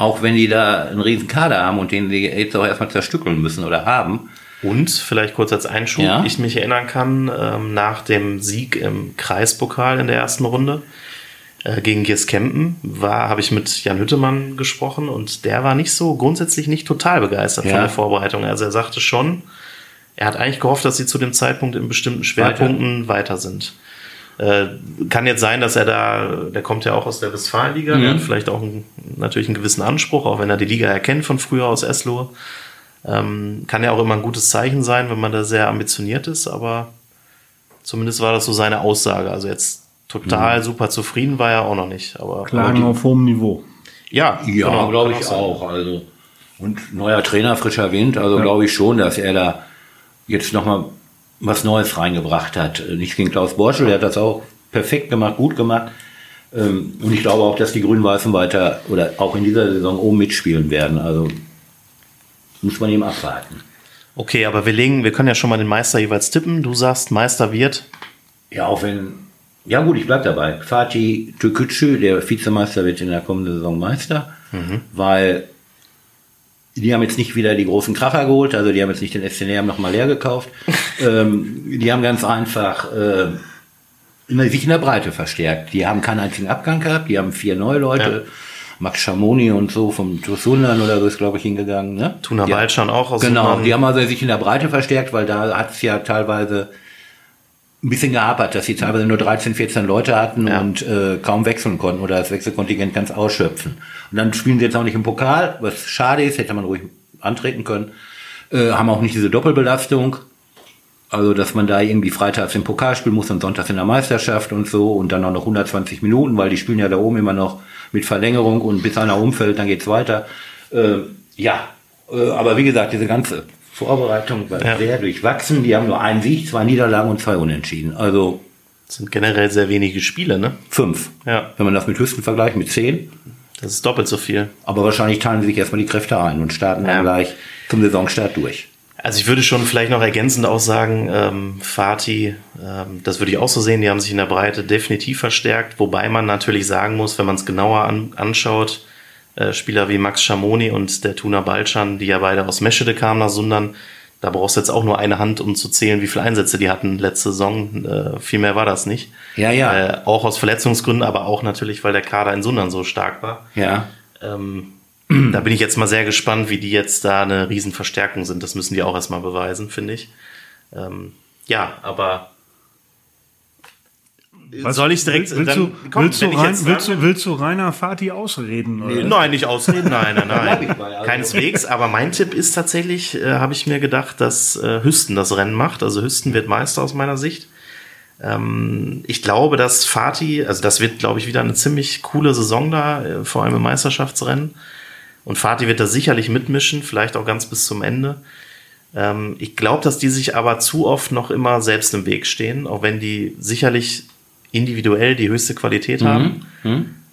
Auch wenn die da einen riesen Kader haben und den sie jetzt auch erstmal zerstückeln müssen oder haben. Und vielleicht kurz als Einschub, Ja. ich mich erinnern kann, ähm, nach dem Sieg im Kreispokal in der ersten Runde äh, gegen Gierskempen war, habe ich mit Jan Hüttemann gesprochen und der war nicht so grundsätzlich nicht total begeistert von Ja. der Vorbereitung. Also er sagte schon, er hat eigentlich gehofft, dass sie zu dem Zeitpunkt in bestimmten Schwerpunkten weiter, sind. Äh, kann jetzt sein, dass er da, der kommt ja auch aus der Westfalenliga, der hat vielleicht auch einen, natürlich einen gewissen Anspruch, auch wenn er die Liga erkennt von früher aus Eslohe. Ähm, kann ja auch immer ein gutes Zeichen sein, wenn man da sehr ambitioniert ist, aber zumindest war das so seine Aussage. Also jetzt total super zufrieden war er auch noch nicht. Aber, Klagen auf hohem Niveau. ja, Ja, genau, glaube ich auch. Also und neuer Trainer, frischer Wind. Also glaube ich schon, dass er da jetzt noch mal was Neues reingebracht hat. Nicht gegen Klaus Borschel, der hat das auch perfekt gemacht, gut gemacht. Ähm, und ich glaube auch, dass die Grün-Weißen weiter oder auch in dieser Saison oben mitspielen werden. Also muss man eben abwarten. Okay, aber wir legen, wir können ja schon mal den Meister jeweils tippen. Du sagst, Meister wird. Ja, auch wenn. Ja gut, ich bleib dabei. Fatih Türkücü, der Vizemeister, wird in der kommenden Saison Meister, weil die haben jetzt nicht wieder die großen Kracher geholt, also die haben jetzt nicht den SCNR nochmal leer gekauft. ähm, die haben ganz einfach äh, sich in der Breite verstärkt. Die haben keinen einzigen Abgang gehabt, die haben vier neue Leute. Max Schamoni und so vom Tusundan oder so ist, glaube ich, hingegangen. Ne? Tuna Waldschan auch aus Genau, die haben also sich in der Breite verstärkt, weil da hat es ja teilweise ein bisschen gehapert, dass sie teilweise nur 13, 14 Leute hatten Ja. und äh, kaum wechseln konnten oder das Wechselkontingent ganz ausschöpfen. Und dann spielen sie jetzt auch nicht im Pokal, was schade ist, hätte man ruhig antreten können. Äh, haben auch nicht diese Doppelbelastung. Also, dass man da irgendwie freitags im Pokal spielen muss und sonntags in der Meisterschaft und so und dann auch noch 120 Minuten, weil die spielen ja da oben immer noch mit Verlängerung und bis einer umfällt, dann geht's weiter. Äh, ja, äh, aber wie gesagt, diese ganze Vorbereitung war Ja. sehr durchwachsen. Die haben nur einen Sieg, zwei Niederlagen und zwei Unentschieden. Also Das sind generell sehr wenige Spiele, ne? fünf. Ja. Wenn man das mit Hüsten vergleicht, mit zehn. Das ist doppelt so viel. Aber wahrscheinlich teilen sie sich erstmal die Kräfte ein und starten Ja. dann gleich zum Saisonstart durch. Also ich würde schon vielleicht noch ergänzend auch sagen, ähm, Fatih, ähm, das würde ich auch so sehen, die haben sich in der Breite definitiv verstärkt, wobei man natürlich sagen muss, wenn man es genauer an, anschaut, äh, Spieler wie Max Schamoni und der Tuna Balchan, die ja beide aus Meschede kamen nach Sundern, da brauchst du jetzt auch nur eine Hand, um zu zählen, wie viele Einsätze die hatten letzte Saison. Äh, viel mehr war das nicht. Ja, ja. Äh, auch aus Verletzungsgründen, aber auch natürlich, weil der Kader in Sundern so stark war. Ja. Ähm, da bin ich jetzt mal sehr gespannt, wie die jetzt da eine Riesenverstärkung sind. Das müssen die auch erstmal beweisen, finde ich. Ähm, ja, aber Was- soll ich direkt willst, dann- du, komm, willst, du rein, willst, du, willst du Rainer Fatih ausreden? Oder? Nein, nicht ausreden, nein, nein, nein. also. Keineswegs, aber mein Tipp ist tatsächlich, äh, habe ich mir gedacht, dass äh, Hüsten das Rennen macht. Also Hüsten wird Meister aus meiner Sicht. Ähm, ich glaube, dass Fatih, also das wird, glaube ich, wieder eine ziemlich coole Saison da, äh, vor allem im Meisterschaftsrennen. Und Fatih wird da sicherlich mitmischen, vielleicht auch ganz bis zum Ende. Ähm, ich glaube, dass die sich aber zu oft noch immer selbst im Weg stehen, auch wenn die sicherlich individuell die höchste Qualität haben.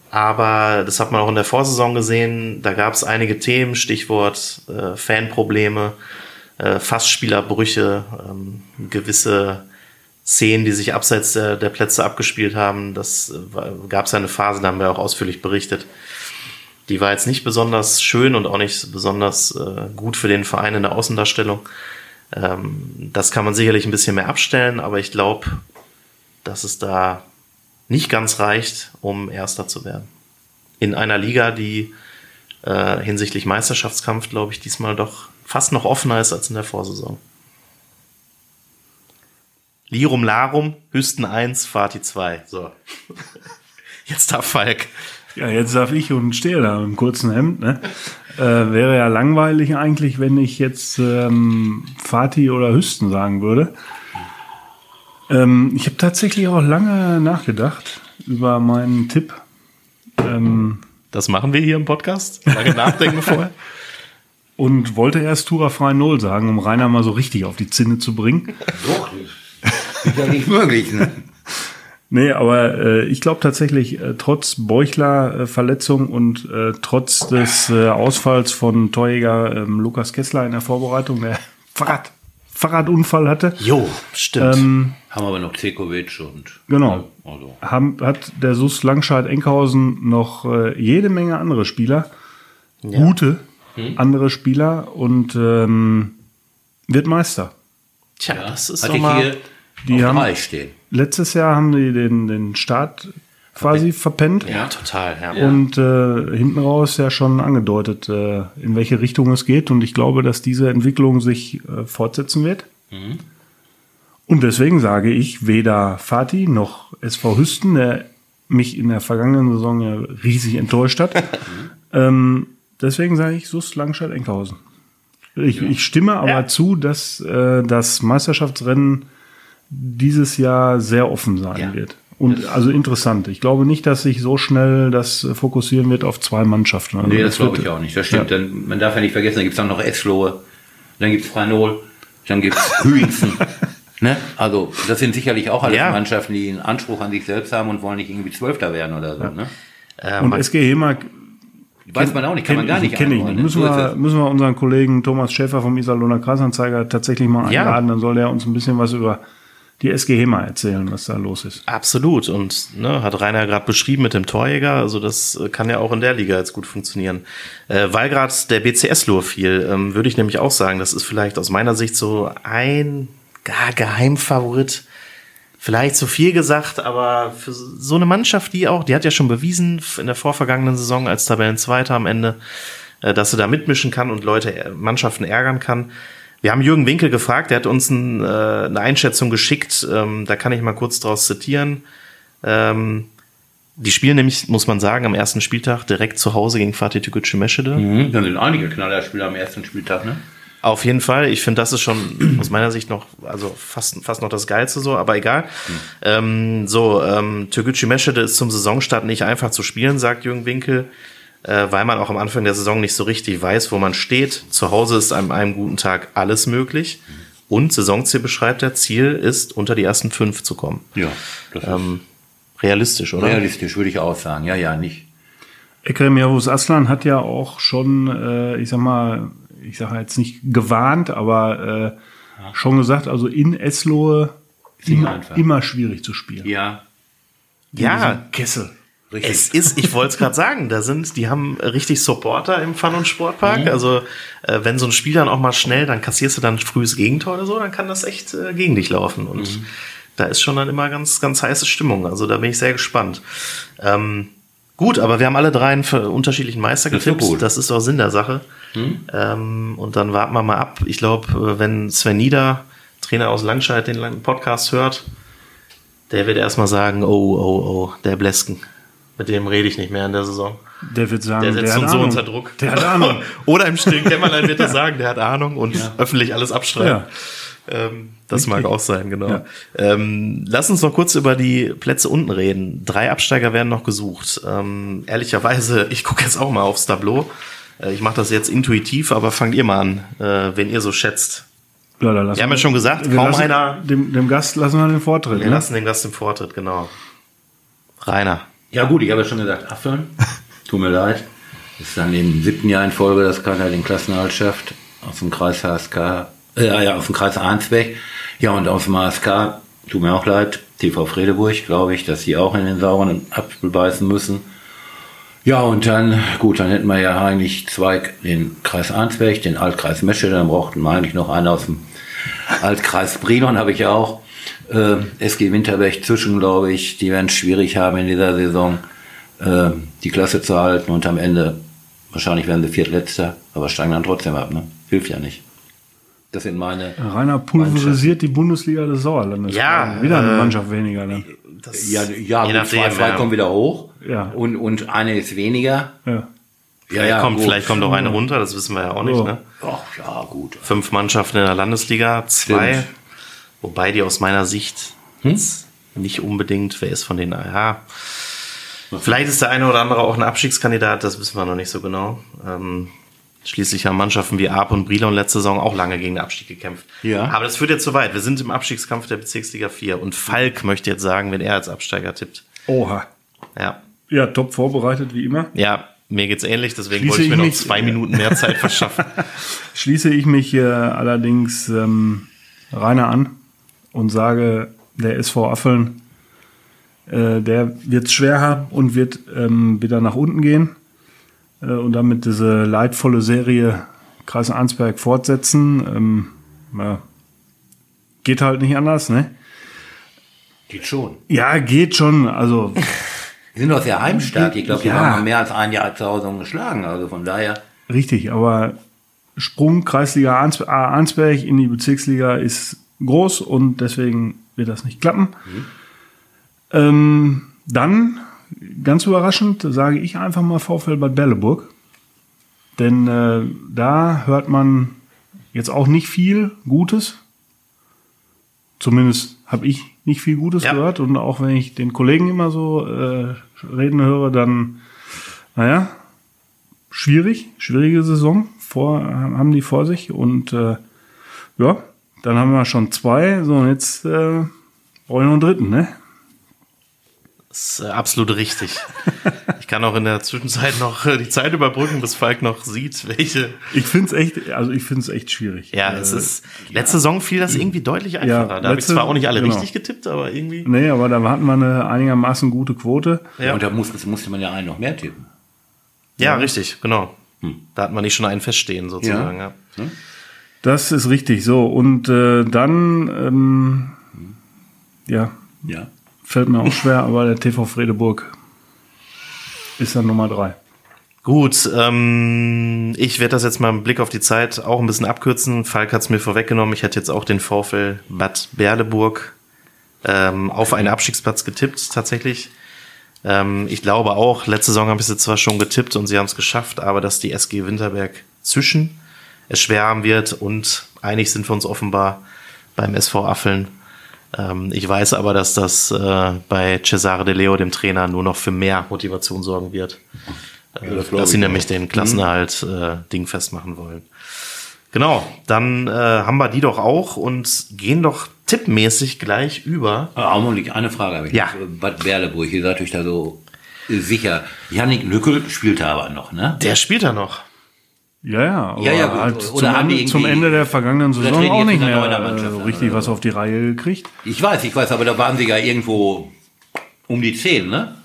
Aber das hat man auch in der Vorsaison gesehen. Da gab es einige Themen, Stichwort äh, Fanprobleme, äh, Fassspielerbrüche, ähm, gewisse Szenen, die sich abseits der, der Plätze abgespielt haben. Das äh, gab es eine Phase, da haben wir auch ausführlich berichtet. Die war jetzt nicht besonders schön und auch nicht besonders äh, gut für den Verein in der Außendarstellung. Ähm, das kann man sicherlich ein bisschen mehr abstellen, aber ich glaube, dass es da nicht ganz reicht, um Erster zu werden. In einer Liga, die äh, hinsichtlich Meisterschaftskampf, glaube ich, diesmal doch fast noch offener ist als in der Vorsaison. Lirum Larum, Hüsten 1, Fatih 2. So. Jetzt darf Falk. Ja, jetzt darf ich und stehe da im kurzen Hemd. Ne? Äh, wäre ja langweilig eigentlich, wenn ich jetzt ähm, Fatih oder Hüsten sagen würde. Ähm, ich habe tatsächlich auch lange nachgedacht über meinen Tipp. Ähm, Das machen wir hier im Podcast. Lange nachdenken vorher. und wollte erst Tura frei Null sagen, um Rainer mal so richtig auf die Zinne zu bringen. Doch, das ist ja nicht möglich. Ne? Nee, aber äh, ich glaube tatsächlich, äh, trotz Beuchler-Verletzung und äh, trotz des äh, Ausfalls von Torjäger ähm, Lukas Kessler in der Vorbereitung, der Fahrrad, Fahrradunfall hatte, Jo, stimmt. ähm, Haben aber noch Cekovic und. Genau. Also. haben, hat der SUS Langscheid-Enkhausen noch äh, jede Menge andere Spieler, gute andere Spieler und ähm, wird Meister. Tja, das ist doch mal. hier Die haben- stehen. Letztes Jahr haben die den, den Start quasi verpennt. Ja, total. Ja. Und äh, hinten raus ja schon angedeutet, äh, in welche Richtung es geht. Und ich glaube, dass diese Entwicklung sich äh, fortsetzen wird. Und deswegen sage ich, weder Fatih noch SV Hüsten, der mich in der vergangenen Saison ja riesig enttäuscht hat. ähm, deswegen sage ich Sus Langstadt Enkhausen. Ich, ich stimme aber Ja. zu, dass äh, das Meisterschaftsrennen dieses Jahr sehr offen sein Ja. wird. Und also interessant. Ich glaube nicht, dass sich so schnell das fokussieren wird auf zwei Mannschaften. Also Nee, das glaube ich auch nicht. Das stimmt. Dann, man darf ja nicht vergessen, da gibt es dann noch Eslohe, dann gibt es Franol, dann gibt es Hüingsen. Ne? Also das sind sicherlich auch alles Ja. Mannschaften, die einen Anspruch an sich selbst haben und wollen nicht irgendwie Zwölfter werden oder so. Ne? Äh, Und SG Hema Weiß man auch nicht, kann man gar nicht kenne ich nicht. Müssen wir, müssen wir unseren Kollegen Thomas Schäfer vom Iserlohner Kreisanzeiger tatsächlich mal Ja. einladen, dann soll der uns ein bisschen was über die SG Hema erzählen, was da los ist. Absolut. Und ne, hat Rainer gerade beschrieben mit dem Torjäger. Also das äh, kann ja auch in der Liga jetzt gut funktionieren. Äh, weil gerade der BCS-Lur fiel, ähm, würde ich nämlich auch sagen, das ist vielleicht aus meiner Sicht so ein gar Geheimfavorit. Vielleicht zu viel gesagt, aber für so eine Mannschaft, die auch, die hat ja schon bewiesen in der vorvergangenen Saison als Tabellenzweiter am Ende, äh, dass sie da mitmischen kann und Leute, äh, Mannschaften ärgern kann. Wir haben Jürgen Winkel gefragt, der hat uns ein, äh, eine Einschätzung geschickt, ähm, da kann ich mal kurz draus zitieren. Ähm, die spielen nämlich, muss man sagen, am ersten Spieltag direkt zu Hause gegen Fatih Tükücü Meschede. Mhm, dann sind einige Knallerspieler am ersten Spieltag, ne? Auf jeden Fall. Ich finde, das ist schon aus meiner Sicht noch, also fast, fast noch das Geilste so, aber egal. Ähm, so, ähm, Türkgücü Meschede ist zum Saisonstart nicht einfach zu spielen, sagt Jürgen Winkel, äh, weil man auch am Anfang der Saison nicht so richtig weiß, wo man steht. Zu Hause ist an einem guten Tag alles möglich. Und Saisonziel beschreibt er, Ziel ist, unter die ersten fünf zu kommen. Ja, das ist Ähm, realistisch, oder? realistisch, würde ich auch sagen. Ja, ja, nicht. Ekrem Yavuz Aslan hat ja auch schon, äh, ich sag mal, ich sage jetzt nicht gewarnt, aber äh, schon gesagt, also in Eslohe immer, immer schwierig zu spielen. Ja, Ja, Kessel. Richtig. Es ist, ich wollte es gerade sagen, da sind, die haben richtig Supporter im Fun- und Sportpark. Also äh, wenn so ein Spiel dann auch mal schnell, dann kassierst du dann frühes Gegentor oder so, dann kann das echt äh, gegen dich laufen. Und da ist schon dann immer ganz, ganz heiße Stimmung. Also da bin ich sehr gespannt. Ähm, gut, aber wir haben alle drei einen für unterschiedlichen Meister Das ist doch getippt. gut. Das ist auch Sinn der Sache. Ähm, und dann warten wir mal ab. Ich glaube, wenn Sven Nieder, Trainer aus Langscheid, den Podcast hört, der wird erstmal sagen, oh, oh, oh, der Blesken. Mit dem rede ich nicht mehr in der Saison. Der wird sagen, Der setzt hat uns so unter Druck. Der hat Ahnung. Oder im stillen Kämmerlein wird er sagen, der hat Ahnung und öffentlich alles abstreiten. Ja. Ähm, das Richtig. mag auch sein, genau. Ja. Ähm, lass uns noch kurz über die Plätze unten reden. Drei Absteiger werden noch gesucht. Ähm, ehrlicherweise, ich gucke jetzt auch mal aufs Tableau. Äh, ich mache das jetzt intuitiv, aber fangt ihr mal an, äh, wenn ihr so schätzt. Ja, da Wir haben ja schon gesagt, wir kaum einer- Dem, dem Gast lassen wir den Vortritt. Wir Ne? lassen den Gast im Vortritt, genau. Rainer. Ja gut, ich habe ja schon gesagt, Affeln. Tut mir leid. Das ist dann im siebten Jahr in Folge, dass keiner den Klassenerhalt schafft. Aus dem Kreis HSK, äh, ja, aus dem Kreis Arnsberg. Ja, und aus dem HSK, tut mir auch leid, TV Fredeburg, glaube ich, dass sie auch in den sauren Apfel beißen müssen. Ja, und dann, gut, dann hätten wir ja eigentlich zwei, den Kreis Arnsberg, den Altkreis Mesche, dann brauchten wir eigentlich noch einen aus dem Altkreis Brilon, habe ich ja auch. Äh, SG Winterberg zwischen, glaube ich, die werden es schwierig haben in dieser Saison, äh, die Klasse zu halten und am Ende, wahrscheinlich werden sie Viertletzter, aber steigen dann trotzdem ab, ne? Hilft ja nicht. Das sind meine, Rainer pulverisiert die Bundesliga des Sauerlandes. Ja, Wieder eine äh, Mannschaft weniger dann. Das, ja, ja, je gut, nachdem, zwei, zwei ja. kommen wieder hoch Ja. und, und eine ist weniger. Ja. Ja, Vielleicht, kommt, gut. vielleicht kommt auch eine runter, das wissen wir ja auch nicht. So. Ne? Ach, ja, gut. Fünf Mannschaften in der Landesliga, zwei. Stimmt. Wobei die aus meiner Sicht jetzt nicht unbedingt, wer ist von denen, ja. Vielleicht ist der eine oder andere auch ein Abstiegskandidat, das wissen wir noch nicht so genau. Ähm, schließlich haben Mannschaften wie Arp und Brilon letzte Saison auch lange gegen den Abstieg gekämpft. Ja. Aber das führt jetzt zu weit. Wir sind im Abstiegskampf der Bezirksliga 4 und Falk möchte jetzt sagen, wenn er als Absteiger tippt. Oha. Ja. Ja, top vorbereitet wie immer. Ja, mir geht's ähnlich, deswegen Schließe wollte ich mir ich noch zwei Minuten mehr Zeit verschaffen. Schließe ich mich äh, allerdings ähm, Rainer an und sage, der SV Affeln, äh, der wird schwer haben und wird ähm, wieder nach unten gehen äh, und damit diese leidvolle Serie Kreis Arnsberg fortsetzen. Ähm, ja, geht halt nicht anders, ne? Geht schon. Ja, geht schon. Also Die sind doch sehr heimstark. Ich glaube, die Ja. haben mal mehr als ein Jahr zu Hause geschlagen. Also von daher. Richtig, aber Sprung Kreisliga Arnsberg in die Bezirksliga ist groß und deswegen wird das nicht klappen. Ähm, dann, ganz überraschend, sage ich einfach mal VfL Bad Berleburg. Denn äh, da hört man jetzt auch nicht viel Gutes. Zumindest habe ich nicht viel Gutes Ja. gehört. Und auch wenn ich den Kollegen immer so äh, reden höre, dann, naja, schwierig, schwierige Saison vor, haben die vor sich und äh, ja, Dann haben wir schon zwei. So, und jetzt äh, brauche ich noch einen dritten, ne? Das ist äh, absolut richtig. ich kann auch in der Zwischenzeit noch äh, die Zeit überbrücken, bis Falk noch sieht, welche. Ich finde es echt, also ich finde es echt schwierig. Ja, Äh, es ist. Letzte Saison fiel das irgendwie deutlich einfacher. da habe ich letzte- zwar auch nicht alle genau. richtig getippt, aber irgendwie. Nee, aber da hatten wir eine einigermaßen gute Quote. Ja. Und da musste, musste man ja einen noch mehr tippen. Ja, richtig, genau. Da hat man nicht schon einen feststehen, sozusagen. Ja. Das ist richtig so. Und äh, dann, ähm, ja, Ja. fällt mir auch schwer, aber der TV Fredeburg ist dann Nummer drei. Gut, ähm, ich werde das jetzt mal im Blick auf die Zeit auch ein bisschen abkürzen. Falk hat es mir vorweggenommen. Ich hätte jetzt auch den VfL Bad Berleburg ähm, auf einen Abstiegsplatz getippt, tatsächlich. Ähm, ich glaube auch, letzte Saison habe ich sie zwar schon getippt und sie haben es geschafft, aber dass die SG Winterberg zwischen es schwer haben wird und einig sind wir uns offenbar beim SV Affeln. Ähm, ich weiß aber, dass das äh, bei Cesare De Leo, dem Trainer, nur noch für mehr Motivation sorgen wird. Äh, das glaub dass sie ich nämlich auch. den Klassenerhalt äh, Ding festmachen wollen. Genau, dann äh, haben wir die doch auch und gehen doch tippmäßig gleich über. Aber Augenblick, eine Frage habe ich. Ja. noch. Bad Berleburg, ihr seid euch da so sicher. Yannick Lückel spielt da aber noch, ne? Der spielt da noch. Ja, ja, aber Ja, ja, gut. halt Oder zum, haben die Ende, zum Ende der vergangenen Saison auch nicht mehr äh, richtig was auf die Reihe gekriegt. Ich weiß, ich weiß, aber da waren sie ja irgendwo um die 10, ne?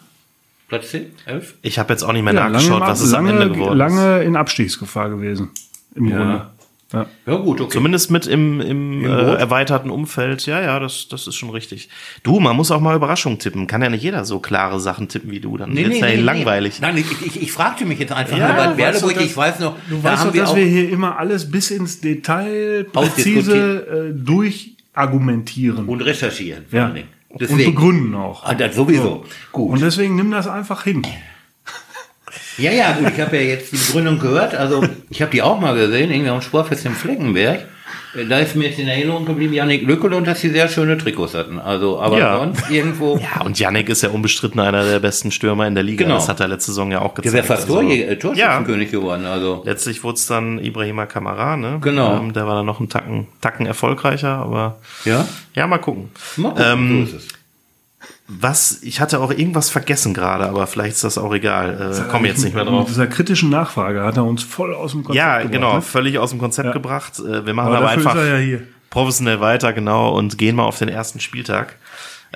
Platz 10? 11? Ich habe jetzt auch nicht mehr Ja, nachgeschaut, Ab- was es am Ende geworden ist. lange in Abstiegsgefahr gewesen. Im Grunde. Ja. Ja, gut, okay. Zumindest mit im, im, äh, Boot? erweiterten Umfeld. Ja, ja, das, das ist schon richtig. Du, man muss auch mal Überraschungen tippen. Kann ja nicht jeder so klare Sachen tippen wie du. Dann wird's ja langweilig. Nein, ich, ich, ich fragte mich jetzt einfach Ja, nur bei dass- ich weiß noch, Du da weißt haben doch, wir dass wir hier immer alles bis ins Detail präzise äh, durchargumentieren. und recherchieren. vor ja. allen Dingen. Und Deswegen. begründen auch. Ah, das sowieso. Gut. Und deswegen nimm das einfach hin. Ja, ja, gut, ich habe ja jetzt die Begründung gehört. Also, ich habe die auch mal gesehen, irgendwie am Sportfest in Fleckenberg. Äh, Da ist mir jetzt in Erinnerung geblieben, Janik Lückel und dass sie sehr schöne Trikots hatten. Also, aber Ja. sonst irgendwo. Ja, und Yannick ist ja unbestritten einer der besten Stürmer in der Liga. Genau. Das hat er letzte Saison ja auch Der gezeigt. wäre fast Also, äh, Torschützenkönig geworden. Also, Letztlich wurde es dann Ibrahima Kamara, ne? Genau. Ähm, der war dann noch einen Tacken, Tacken erfolgreicher, aber ja, ja, mal gucken. mal gucken, Ähm, so ist es. Was, ich hatte auch irgendwas vergessen gerade, aber vielleicht ist das auch egal. Äh, Komme jetzt nicht mehr Mit drauf. dieser kritischen Nachfrage hat er uns voll aus dem Konzept Ja, gebracht, genau, ne? völlig aus dem Konzept Ja. gebracht. Äh, wir machen Aber aber, einfach ja hier. professionell weiter, genau, und gehen mal auf den ersten Spieltag.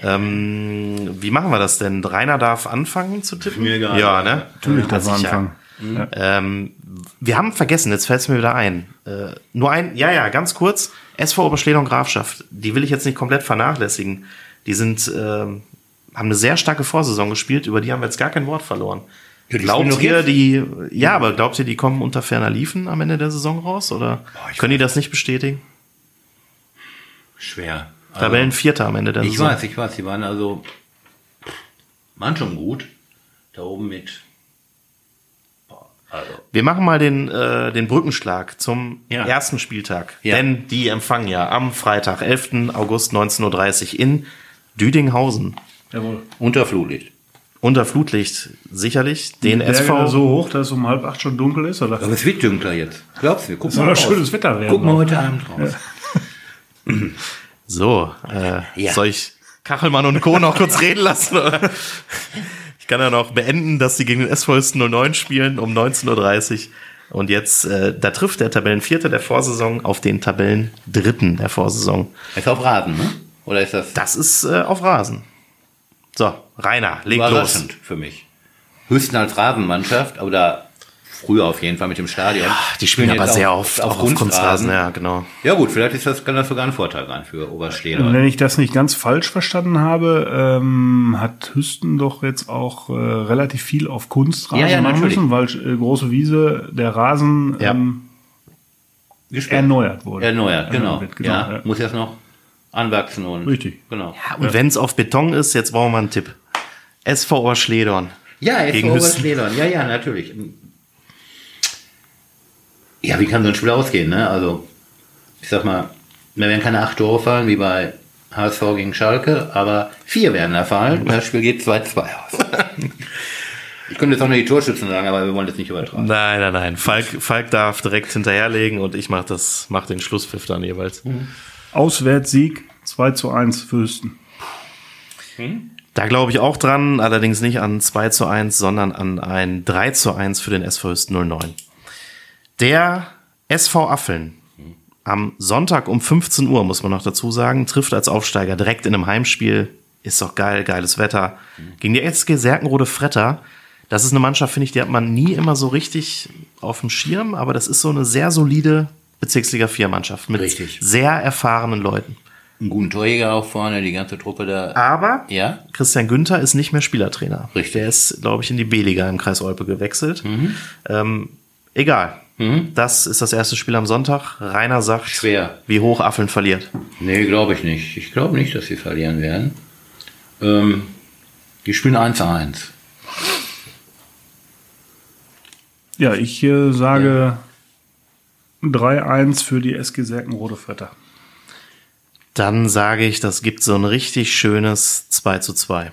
Ähm, wie machen wir das denn? Rainer darf anfangen zu tippen? Mir egal. Ja, ne? Natürlich Ja, darf er anfangen. Ja. Ähm, wir haben vergessen, jetzt fällt es mir wieder ein. Äh, nur ein, ja, ja, ganz kurz. SV Oberschledern Grafschaft, die will ich jetzt nicht komplett vernachlässigen. Die sind, ähm, haben eine sehr starke Vorsaison gespielt, über die haben wir jetzt gar kein Wort verloren. Ja, glaubt ihr, die, ja, aber glaubt ihr, die kommen unter ferner Liefen am Ende der Saison raus? Oder ich können die das nicht bestätigen? Schwer. Also, Tabellenvierter am Ende der ich Saison. weiß, ich weiß, die waren also, waren schon gut. Da oben mit, boah, also, Wir machen mal den, äh, den Brückenschlag zum Ja. ersten Spieltag. Ja. Denn die empfangen ja am Freitag, 11. August 19.30 Uhr in Düdinghausen. Jawohl. unter Flutlicht. Unter Flutlicht sicherlich. Den Der SV. So hoch, dass es um halb acht schon dunkel ist, oder? Aber es wird dunkler jetzt. Glaubst du? Guck soll mal raus. schönes Wetter werden. Guck mal heute Abend raus. So, äh, Ja. soll ich Kachelmann und Co. noch kurz reden lassen? Oder? Ich kann ja noch beenden, dass sie gegen den SV Hüsten 09 spielen um 19.30 Uhr. Und jetzt, äh, da trifft der Tabellenvierte der Vorsaison auf den Tabellendritten der Vorsaison. Ist auf Rasen, ne? Oder ist das Das ist äh, auf Rasen. So, Rainer, leg los. überraschend für mich? Höchsten als Rasenmannschaft, aber da früher auf jeden Fall mit dem Stadion. Die spielen aber sehr auf- oft auch auf Kunstrasen. Ja, genau. Ja gut, vielleicht ist das, kann das sogar ein Vorteil sein für Oberstehler. Wenn ich das nicht ganz falsch verstanden habe, ähm, hat Hüsten doch jetzt auch äh, relativ viel auf Kunstrasen Ja, ja, machen natürlich. müssen, weil äh, große Wiese, der Rasen Ja. ähm, erneuert wurde. Erneuert, genau. wird, genau, ja, ja. muss jetzt noch anwachsen und Richtig. Genau. Und wenn es auf Beton ist, jetzt brauchen wir einen Tipp. SV Oberschledorn. Ja, Hüsten. Oberschledern. Ja, ja, natürlich. Ja, wie kann so ein Spiel ausgehen, ne? Also, ich sag mal, mir werden keine acht Tore fallen, wie bei HSV gegen Schalke, aber vier werden da fallen. und Das Spiel geht 2-2 aus. ich könnte jetzt auch nur die Torschützen sagen, aber wir wollen das nicht übertragen. Nein, nein, nein. Falk, Falk darf direkt hinterherlegen und ich mach das, mach den Schlusspfiff dann jeweils. Auswärtssieg 2 zu 1 für Hüsten. Da glaube ich auch dran, allerdings nicht an 2 zu 1, sondern an ein 3 zu 1 für den SV Hüsten 09. Der SV Affeln am Sonntag um 15 Uhr, muss man noch dazu sagen, trifft als Aufsteiger direkt in einem Heimspiel. Ist doch geil, geiles Wetter. Gegen die SG Serkenrode Fretter. Das ist eine Mannschaft, finde ich, die hat man nie immer so richtig auf dem Schirm, aber das ist so eine sehr solide Bezirksliga 4 Mannschaft mit Richtig. sehr erfahrenen Leuten. Einen guten Torjäger auch vorne, die ganze Truppe da. Aber Ja? Christian Günther ist nicht mehr Spielertrainer. Richtig. Der ist, glaube ich, in die B-Liga im Kreis Olpe gewechselt. Ähm, egal. Das ist das erste Spiel am Sonntag. Rainer sagt, Schwer. wie hoch Affeln verliert. Nee, glaube ich nicht. Ich glaube nicht, dass sie verlieren werden. Ähm, die spielen 1-1. Ja, ich äh, sage 3-1 für die SG Serkenrode Fretter. Dann sage ich, das gibt so ein richtig schönes 2 zu 2.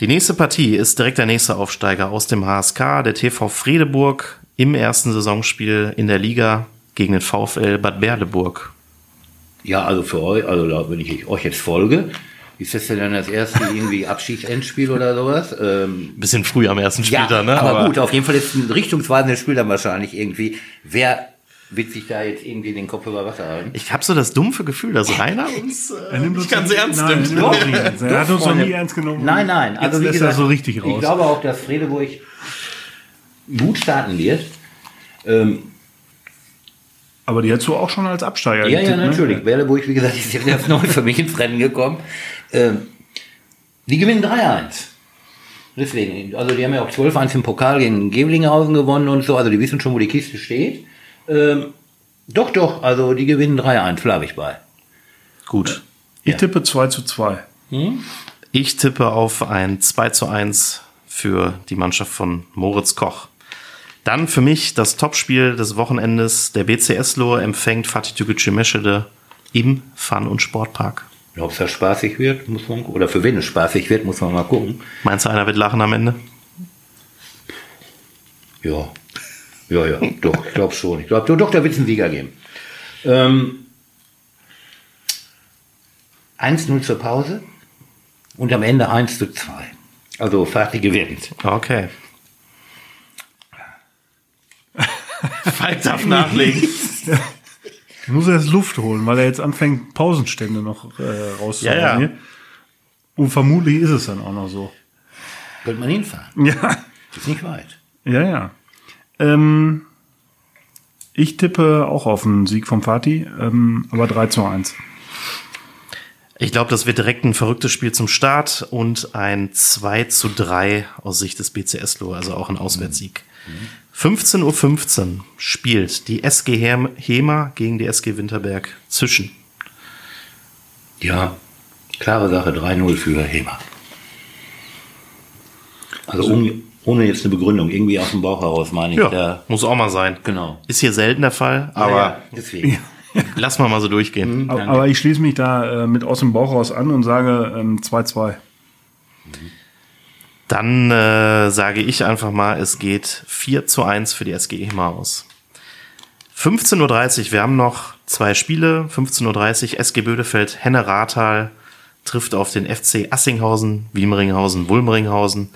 Die nächste Partie ist direkt der nächste Aufsteiger aus dem HSK, der TV Fredeburg im ersten Saisonspiel in der Liga gegen den VfL Bad Berleburg. Ja, also für euch, also da- wenn ich euch jetzt folge, ist das denn dann das erste irgendwie Abschiedsendspiel oder sowas? Ähm, Bisschen früh am ersten ja, Spieltag, ne? aber, gut, auf jeden Fall ist ein richtungsweisendes Spiel dann wahrscheinlich irgendwie. Wer wird sich da jetzt irgendwie den Kopf über Wasser halten? Ich habe so das dumpfe Gefühl, dass Rainer uns äh, nicht ganz nie- ernst nein, nimmt. er nimmt uns ernst. Er hat uns noch nie ernst genommen. Nein, nein. Also Jetzt wie gesagt, er so richtig ich raus. glaube auch, dass Fredeburg gut starten wird. Ähm, Aber die hättest du auch schon als Absteiger Ja, ja, getippt, ne? natürlich. Berleburg, wie gesagt, ist jetzt erst neu für mich ins Rennen gekommen. Ähm, die gewinnen 3-1. Deswegen, also die haben ja auch 12-1 im Pokal gegen Geblinghausen gewonnen und so, also die wissen schon, wo die Kiste steht. Ähm, doch, doch, also die gewinnen 3-1, bleibe ich bei. Gut. Ich Ja. tippe 2 zu 2. Ich tippe auf ein 2 zu 1 für die Mannschaft von Moritz Koch. Dann für mich das Topspiel des Wochenendes. Der BC Eslohe empfängt Fatih Tügücü Meschede im Fun- und Sportpark. Ob es da spaßig wird, muss man oder für wen es spaßig wird, muss man mal gucken. Meinst du, einer wird lachen am Ende? Ja, ja, ja, doch, ich glaube schon. Ich glaube, doch, da wird es einen Sieger geben. Ähm, 1-0 zur Pause und am Ende 1 zu 2. Also Fatih gewinnt. Okay. Falk darf nachlegen. Ich muss erst Luft holen, weil er jetzt anfängt, Pausenstände noch äh, rauszuholen. Ja, ja. Und vermutlich ist es dann auch noch so. Könnte man hinfahren. Ja, Ist nicht weit. ja, ja. Ähm, ich tippe auch auf einen Sieg vom Fatih, ähm, aber 3 zu 1. Ich glaube, das wird direkt ein verrücktes Spiel zum Start und ein 2 zu 3 aus Sicht des BC Eslohe, also auch ein Auswärtssieg. 15.15 Uhr spielt die SG Hem- Hema gegen die SG Winterberg zwischen. Ja, klare Sache, 3-0 für Hema. Also ohne, ohne jetzt eine Begründung, irgendwie aus dem Bauch heraus meine ich Ja, da. muss auch mal sein. Genau. Ist hier selten der Fall, aber ja, deswegen. lass mal mal so durchgehen. Aber, aber ich schließe mich da äh, mit aus dem Bauch raus an und sage ähm, 2-2. Dann äh, sage ich einfach mal, es geht 4 zu 1 für die SG Hema aus. 15.30 Uhr, wir haben noch zwei Spiele. 15.30 Uhr, SG Bödefeld, Henne Rathal trifft auf den FC Assinghausen, Wilmeringhausen, Wulmeringhausen.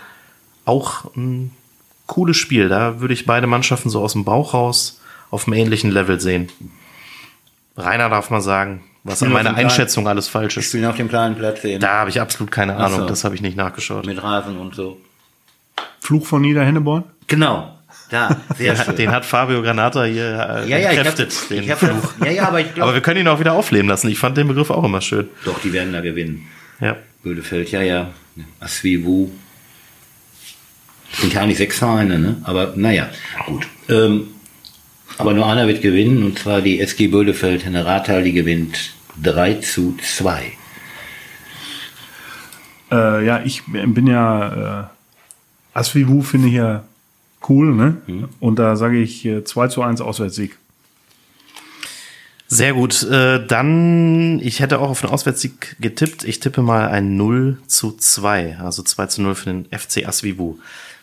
Auch ein cooles Spiel. Da würde ich beide Mannschaften so aus dem Bauch raus auf einem ähnlichen Level sehen. Rainer darf mal sagen, was an meiner. Einschätzung alles falsch ist. spielen auf dem kleinen Platz eben. Da habe ich absolut keine Ahnung, so. das habe ich nicht nachgeschaut. Mit Rasen und so. Fluch von Niederhenneborn? Genau. Da, sehr Den, schön. den hat Fabio Granata hier äh, ja, ja, ich hab, den Fluch. das, ja, ja, aber ich Aber glaube, wir können ihn auch wieder aufleben lassen. Ich fand den Begriff auch immer schön. doch, die werden da gewinnen. Ja. Bödefeld, ja, ja. Aswivu. Sind ja eigentlich sechs Vereine, ne? Aber naja, gut. Ähm, aber nur einer wird gewinnen, und zwar die SG Bödefeld in der Rathal, die gewinnt 3 zu 2. Äh, ja, ich bin ja, äh, Asvivu finde ich ja cool, ne? Und da sage ich äh, 2 zu 1 Auswärtssieg. Sehr gut. Äh, dann, ich hätte auch auf den Auswärtssieg getippt. Ich tippe mal ein 0 zu 2. Also 2 zu 0 für den FC Asvivu.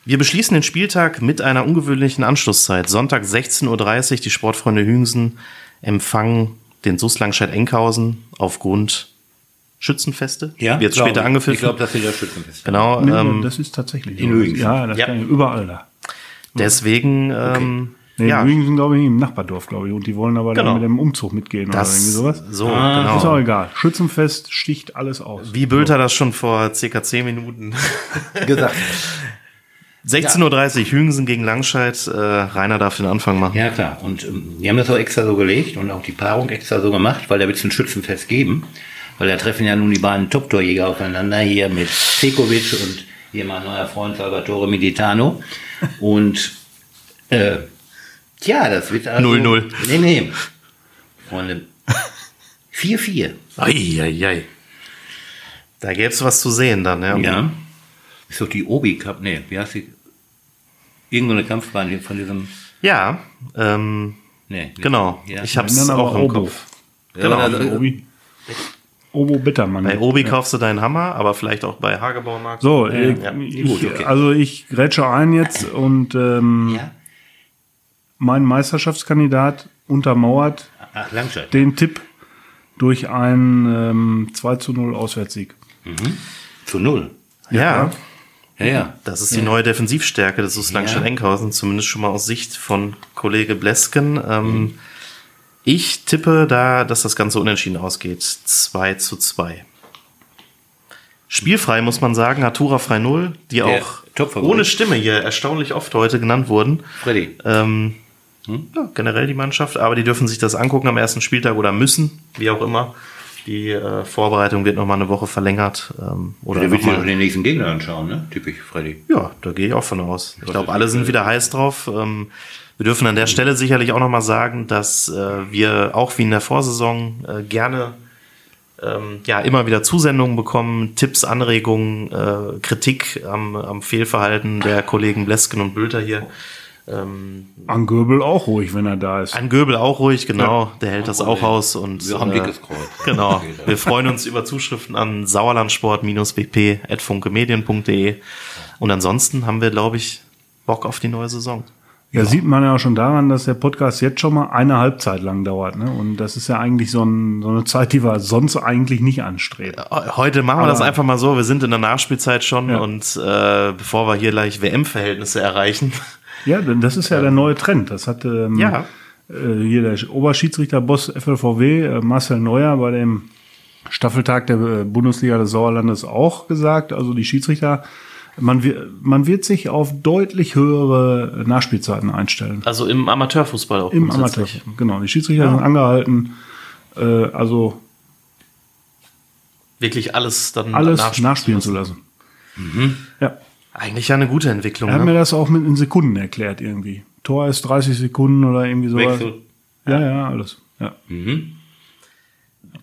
Wir beschließen den Spieltag mit einer ungewöhnlichen Anschlusszeit. Sonntag 16.30 Uhr. Die Sportfreunde Hüngsen empfangen den SUS Langscheid-Enkhausen aufgrund Schützenfeste. Ja, Wird später ich. angepfiffen. Ich glaube, dass sie das Schützenfest Genau. Nee, ähm, das ist tatsächlich in so. Lüingen. Ja, das Ja. kann ich überall da. deswegen, ähm, Nee, ja, sind, glaube ich, im Nachbardorf, glaube ich. Und die wollen aber Genau. dann mit dem Umzug mitgehen oder irgendwie das sowas. so, Ah, Ist auch genau. egal. Schützenfest sticht alles aus. Wie Bülter das schon vor circa 10 Minuten. gesagt. 16.30 Uhr, Hügensen gegen Langscheid. Äh, Rainer darf den Anfang machen. Ja, klar. Und ähm, die haben das auch extra so gelegt und auch die Paarung extra so gemacht, weil da wird es ein Schützenfest geben. Weil da treffen ja nun die beiden Top-Torjäger aufeinander, hier mit Sekovic und hier mein neuer Freund Salvatore Militano. Und äh, tja, das wird also... 0-0. Nee, nee. Freunde, 4-4. Eieiei. Da gäbe es was zu sehen dann, ja. Ja. Ist doch die Obi Cup, nee, wie heißt die? Irgendwo eine Kampfbahn hier von diesem, Ja, ähm, nee. genau. Ja. Ich hab's dann auch im Obo. Kopf. Ja, genau. also- Obi. Obo Bittermann. Bei Obi kaufst du deinen Hammer, aber vielleicht auch bei Hagebaumarkt. So, äh, Ja. ich, Gut, okay. also ich grätsche ein jetzt und ähm, Ja. mein Meisterschaftskandidat untermauert Ach, den Tipp durch einen ähm, 2 zu 0 Auswärtssieg. Zu null. Ja, Ja, ja. das ist die neue Defensivstärke des SUS Langstedt-Enkhausen, zumindest schon mal aus Sicht von Kollege Blesken. Ähm, Ich tippe da, dass das Ganze unentschieden ausgeht. 2 zu 2. Spielfrei muss man sagen, Hatura frei 0, die Der auch ohne Stimme hier erstaunlich oft heute genannt wurden. Freddy. Ähm, ja, generell die Mannschaft, aber die dürfen sich das angucken am ersten Spieltag oder müssen, wie auch immer. Die äh, Vorbereitung wird nochmal eine Woche verlängert. Ähm, oder Der wird sich mal- auch den nächsten Gegner anschauen, ne? Typisch Freddy. ja, da gehe ich auch von aus. Ich glaube, alle sind wieder heiß drauf. Ähm, wir dürfen an der Stelle sicherlich auch nochmal sagen, dass äh, wir auch wie in der Vorsaison äh, gerne ähm, ja immer wieder Zusendungen bekommen, Tipps, Anregungen, äh, Kritik am, am Fehlverhalten der Kollegen Blesken und Bülter hier. Ähm, An Göbel auch ruhig, wenn er da ist. an Göbel auch ruhig, genau. Der hält das auch aus und Wir haben äh, dickes Kreuz. Genau. Wir freuen uns über Zuschriften an sauerlandsport-wp.funkemedien.de. Und ansonsten haben wir, glaube ich, Bock auf die neue Saison. Ja, sieht man ja auch schon daran, dass der Podcast jetzt schon mal eine Halbzeit lang dauert. Ne? Und das ist ja eigentlich so, ein, so eine Zeit, die wir sonst eigentlich nicht anstreben. Heute machen wir Aber- das einfach mal so. Wir sind in der Nachspielzeit schon Ja. und äh, bevor wir hier gleich WM-Verhältnisse erreichen. Ja, denn das ist ja der neue Trend. Das hat ähm, Ja. äh, hier der Oberschiedsrichter-Boss FLVW, äh, Marcel Neuer, bei dem Staffeltag der äh, Bundesliga des Sauerlandes auch gesagt. Also die Schiedsrichter, man, wird man wird sich auf deutlich höhere Nachspielzeiten einstellen. Also im Amateurfußball auch. Im Amateur. grundsätzlich. Genau, die Schiedsrichter sind angehalten, äh, also Wirklich alles dann alles nachspielen nachspielen zu lassen. Ja. Eigentlich ja eine gute Entwicklung. Er hat mir Ne? das auch mit in Sekunden erklärt irgendwie. Tor ist 30 Sekunden oder irgendwie sowas. Wechsel. Ja, ja, alles. Ja.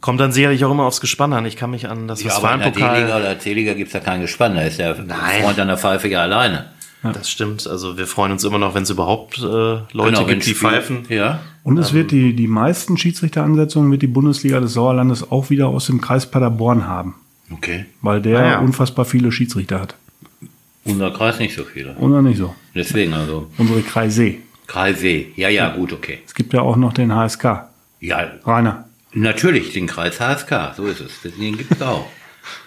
Kommt dann sicherlich auch immer aufs Gespann an. Ich kann mich an das Ja, aber in der D-Liga oder C-Liga gibt es ja kein Gespann. Da ist der Nein. Freund an der Pfeife ja alleine. Das stimmt. Also wir freuen uns immer noch, wenn es überhaupt äh, Leute Genau, gibt, die pfeifen. Ja. Und es wird die, die meisten Schiedsrichteransetzungen wird die Bundesliga des Sauerlandes auch wieder aus dem Kreis Paderborn haben, Okay. weil der Ah ja. unfassbar viele Schiedsrichter hat. Unser Kreis nicht so viele. Oder nicht so? Deswegen also. Unsere Kreise. Kreis See. Ja, ja, gut, okay. Es gibt ja auch noch den HSK. Ja, Rainer. natürlich den Kreis HSK. So ist es. Den gibt es auch.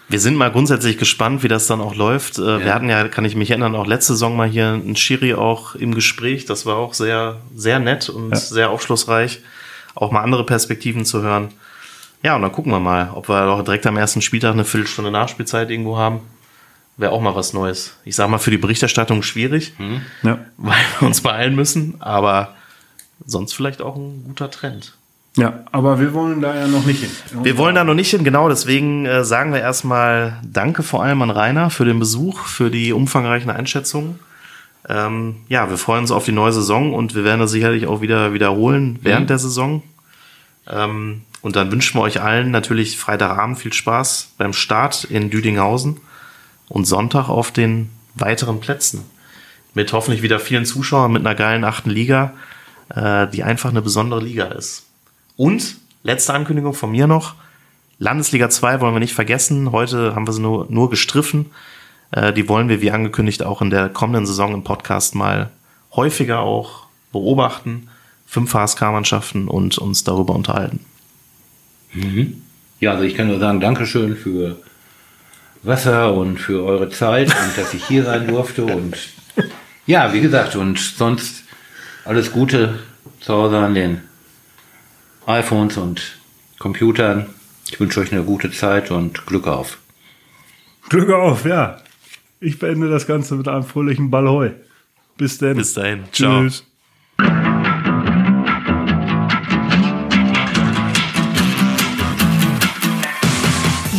Wir sind mal grundsätzlich gespannt, wie das dann auch läuft. Äh, Wir hatten ja, kann ich mich erinnern, auch letzte Saison mal hier einen Schiri auch im Gespräch. Das war auch sehr, sehr nett und sehr aufschlussreich, auch mal andere Perspektiven zu hören. Ja, und dann gucken wir mal, ob wir doch direkt am ersten Spieltag eine Viertelstunde Nachspielzeit irgendwo haben. Wäre auch mal was Neues. Ich sag mal, für die Berichterstattung schwierig, Ja. weil wir uns beeilen müssen, aber sonst vielleicht auch ein guter Trend. Ja, aber wir wollen da ja noch nicht hin. Wir wollen da noch nicht hin, genau, deswegen äh, sagen wir erstmal Danke vor allem an Rainer für den Besuch, für die umfangreichen Einschätzungen. Ähm, ja, wir freuen uns auf die neue Saison und wir werden das sicherlich auch wieder wiederholen während der Saison. Ähm, und dann wünschen wir euch allen natürlich Freitagabend viel Spaß beim Start in Düdinghausen und Sonntag auf den weiteren Plätzen. Mit hoffentlich wieder vielen Zuschauern, mit einer geilen achten Liga, äh, die einfach eine besondere Liga ist. Und letzte Ankündigung von mir noch. Landesliga 2 wollen wir nicht vergessen. Heute haben wir sie nur, nur gestriffen. Äh, die wollen wir, wie angekündigt, auch in der kommenden Saison im Podcast mal häufiger auch beobachten. Fünf HSK-Mannschaften und uns darüber unterhalten. Mhm. Ja, also ich kann nur sagen, Dankeschön für Wasser und für eure Zeit und dass ich hier sein durfte. Und ja, wie gesagt, und sonst alles Gute zu Hause an den iPhones und Computern. Ich wünsche euch eine gute Zeit und Glück auf. Glück auf, ja. Ich beende das Ganze mit einem fröhlichen Ballheu. Bis denn. Bis dahin. Ciao. Tschüss.